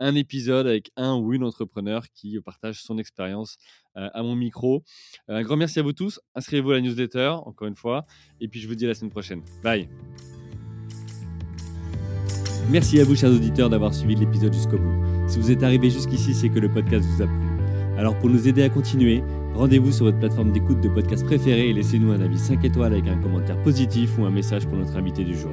un épisode avec un ou une entrepreneur qui partage son expérience à mon micro. Un grand merci à vous tous. Inscrivez-vous à la newsletter, encore une fois. Et puis, je vous dis à la semaine prochaine. Bye. Merci à vous, chers auditeurs, d'avoir suivi l'épisode jusqu'au bout. Si vous êtes arrivé jusqu'ici, c'est que le podcast vous a plu. Alors, pour nous aider à continuer, rendez-vous sur votre plateforme d'écoute de podcast préférée et laissez-nous un avis 5 étoiles avec un commentaire positif ou un message pour notre invité du jour.